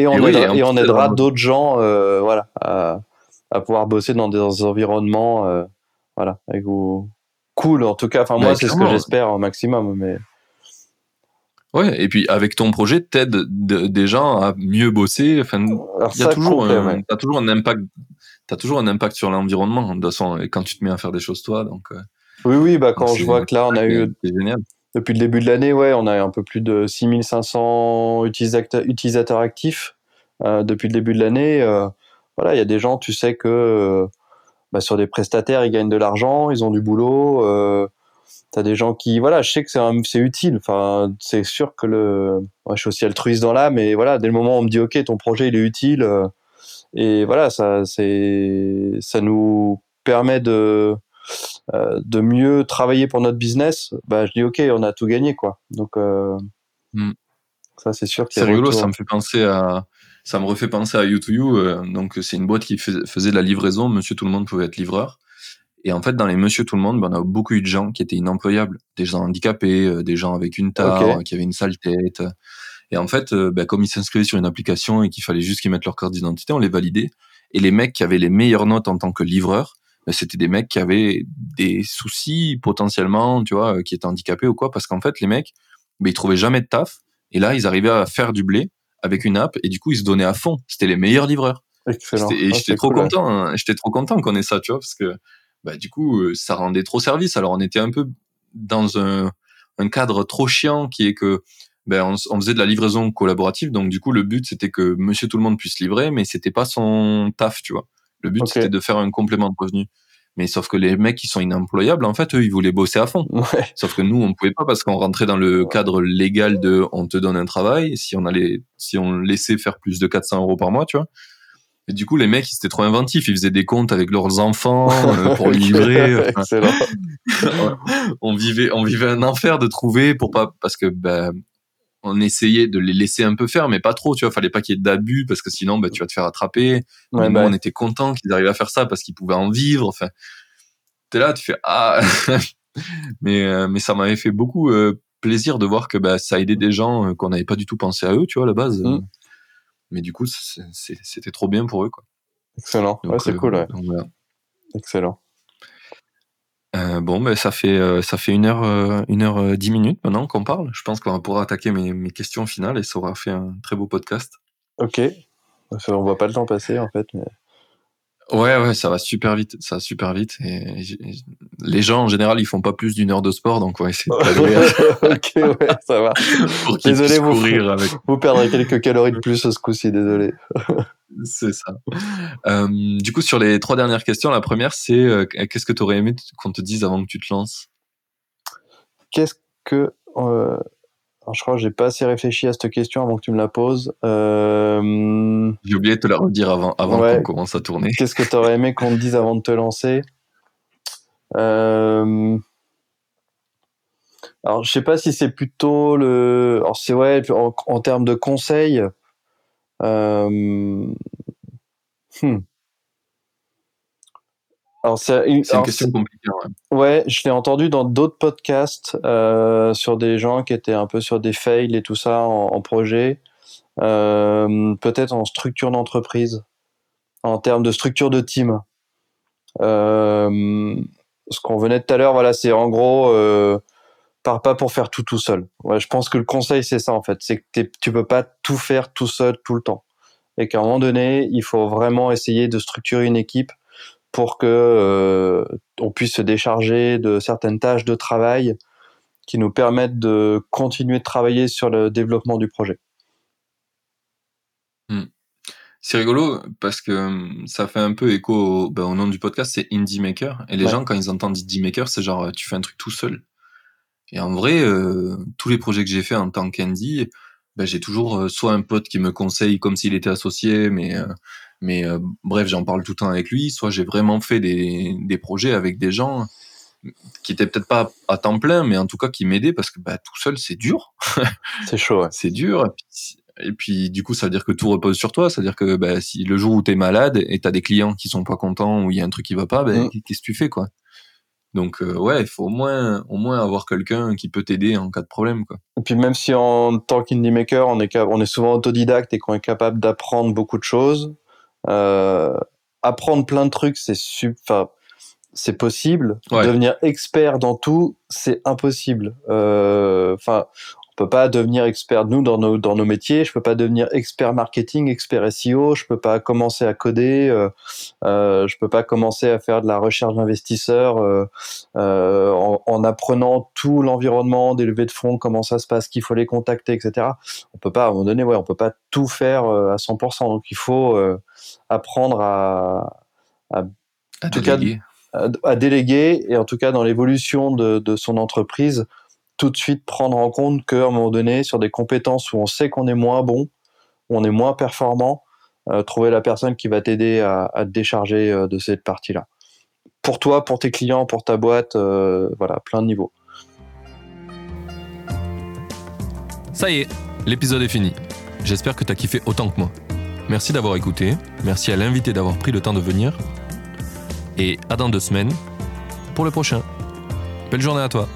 on aidera, et on aidera d'autres gens euh, voilà à, à, pouvoir bosser dans des environnements euh, voilà avec vous. Cool en tout cas. Enfin moi c'est ce que j'espère au maximum mais ouais et puis avec ton projet t'aides des gens à mieux bosser. Enfin il y a toujours un, as toujours un impact t'as toujours un impact sur l'environnement de toute façon quand tu te mets à faire des choses toi donc euh, oui oui bah quand je vois que là on a eu génial depuis le début de l'année, ouais, on a un peu plus de 6500 utilisateurs, actifs euh, depuis le début de l'année. Euh, voilà, il y a des gens, tu sais que euh, bah, sur des prestataires, ils gagnent de l'argent, ils ont du boulot. tu as des gens qui, voilà, je sais que c'est utile. Enfin, c'est sûr que le, je suis aussi altruiste dans l'âme, mais voilà, dès le moment où on me dit, ok, ton projet il est utile, et voilà, ça, c'est, ça nous permet de euh, de mieux travailler pour notre business, bah, je dis ok, on a tout gagné quoi. Donc euh, hmm. ça c'est sûr. C'est rigolo, ça me fait penser à, ça me refait penser à You2You. Euh, donc c'est une boîte qui faisait de la livraison. Monsieur tout le monde pouvait être livreur. Et en fait, dans les Monsieur tout le monde, ben, on a beaucoup eu de gens qui étaient inemployables, des gens handicapés, des gens avec une tare, qui avaient une sale tête. Et en fait, ben, comme ils s'inscrivaient sur une application et qu'il fallait juste qu'ils mettent leur carte d'identité, on les validait. Et les mecs qui avaient les meilleures notes en tant que livreurs, c'était des mecs qui avaient des soucis potentiellement, tu vois, qui étaient handicapés ou quoi, parce qu'en fait, les mecs, ben, ils trouvaient jamais de taf, et là, ils arrivaient à faire du blé avec une app, et du coup, ils se donnaient à fond. C'était les meilleurs livreurs. Excellent. Et ah, j'étais trop content, hein. j'étais trop content qu'on ait ça, tu vois, parce que, bah, du coup, euh, ça rendait trop service. Alors, on était un peu dans un, un cadre trop chiant qui est que, ben, on, on, faisait de la livraison collaborative, donc du coup, le but, c'était que monsieur tout le monde puisse livrer, mais c'était pas son taf, tu vois. Le but, c'était de faire un complément de revenu. Mais sauf que les mecs qui sont inemployables, en fait, eux, ils voulaient bosser à fond. (laughs) Sauf que nous, on pouvait pas parce qu'on rentrait dans le cadre légal de on te donne un travail. Si on allait, si on laissait faire plus de 400 euros par mois, tu vois. Et du coup, les mecs, ils étaient trop inventifs. Ils faisaient des comptes avec leurs enfants (laughs) euh, pour livrer. (laughs) on vivait, on vivait un enfer de trouver pour pas, parce que, ben, on essayait de les laisser un peu faire, mais pas trop, tu vois. Fallait pas qu'il y ait d'abus parce que sinon, bah, tu vas te faire attraper. Ouais, bah on était content qu'ils arrivaient à faire ça parce qu'ils pouvaient en vivre. Enfin, t'es là, tu fais ah, (laughs) mais euh, mais ça m'avait fait beaucoup euh, plaisir de voir que bah, ça aidait des gens euh, qu'on n'avait pas du tout pensé à eux, tu vois, à la base. Mm. Mais du coup, c'était trop bien pour eux, quoi. Excellent. ouais, c'est cool. Excellent. Euh, bon, ben ça fait euh, ça fait une heure euh, une heure dix minutes maintenant qu'on parle. Je pense qu'on pourra attaquer mes, mes, questions finales et ça aura fait un très beau podcast. Ok. On voit pas le temps passer en fait. Ouais, ouais, ça va super vite, ça va super vite. Et les gens en général, ils font pas plus d'une heure de sport, donc ouais, c'est (laughs) ok, ouais, ça va. (laughs) désolé, vous, avec... vous perdrez quelques calories de plus ce coup-ci, désolé. (laughs) c'est ça. Euh, du coup, sur les trois dernières questions, la première, c'est euh, qu'est-ce que tu aurais aimé qu'on te dise avant que tu te lances? Qu'est-ce que euh, alors, je crois que j'ai pas assez réfléchi à cette question avant que tu me la poses. Euh... J'ai oublié de te la redire avant, avant qu'on commence à tourner. Qu'est-ce que tu aurais aimé qu'on te dise avant de te lancer? Euh... Alors, je sais pas si c'est plutôt le. Alors, c'est ouais, en, termes de conseils. Euh... Hmm. Alors c'est une, question compliquée. Ouais. je l'ai entendu dans d'autres podcasts euh, sur des gens qui étaient un peu sur des fails et tout ça en, projet, euh, peut-être en structure d'entreprise, en termes de structure de team. Euh, ce qu'on venait tout à l'heure, voilà, c'est en gros, pars pas pour faire tout tout seul. Ouais, je pense que le conseil c'est ça en fait, c'est que tu peux pas tout faire tout seul tout le temps, et qu'à un moment donné, il faut vraiment essayer de structurer une équipe pour que euh, on puisse se décharger de certaines tâches de travail qui nous permettent de continuer de travailler sur le développement du projet. Hmm. C'est rigolo parce que hum, ça fait un peu écho au, ben, nom du podcast, c'est Indie Maker. Et les gens, quand ils entendent Indie Maker, c'est genre tu fais un truc tout seul. Et en vrai, euh, tous les projets que j'ai fait en tant qu'indie, ben, j'ai toujours euh, soit un pote qui me conseille comme s'il était associé, mais mais euh, bref, j'en parle tout le temps avec lui. Soit j'ai vraiment fait des, des projets avec des gens qui étaient peut-être pas à temps plein, mais en tout cas qui m'aidaient parce que bah, tout seul, c'est dur. (laughs) c'est chaud. Ouais. C'est dur. Et puis, du coup, ça veut dire que tout repose sur toi. C'est-à-dire que bah, si le jour où tu es malade et tu as des clients qui sont pas contents ou il y a un truc qui va pas, bah, mm. qu'est-ce que tu fais quoi? Donc euh, ouais, il faut au moins, au moins avoir quelqu'un qui peut t'aider en cas de problème. Quoi. Et puis même si en tant qu'indie maker, on est, on est souvent autodidacte et qu'on est capable d'apprendre beaucoup de choses, euh, apprendre plein de trucs, c'est super. C'est possible. Devenir expert dans tout, c'est impossible. Euh, enfin, peux pas devenir expert nous dans nos dans nos métiers. Je peux pas devenir expert marketing, expert SEO. Je peux pas commencer à coder. Euh, euh, je peux pas commencer à faire de la recherche d'investisseurs euh, euh en, en, apprenant tout l'environnement des levées de fonds, comment ça se passe, qu'il faut les contacter, etc. On peut pas à un moment donné, ouais, on peut pas tout faire euh, à 100%. Donc il faut apprendre à à, à déléguer. à, à, déléguer et en tout cas dans l'évolution de, de son entreprise tout de suite prendre en compte qu'à un moment donné, sur des compétences où on sait qu'on est moins bon, où on est moins performant, euh, trouver la personne qui va t'aider à, te décharger euh, de cette partie-là. Pour toi, pour tes clients, pour ta boîte, euh, voilà, plein de niveaux. Ça y est, l'épisode est fini. J'espère que tu as kiffé autant que moi. Merci d'avoir écouté, merci à l'invité d'avoir pris le temps de venir. Et à dans deux semaines pour le prochain. Belle journée à toi.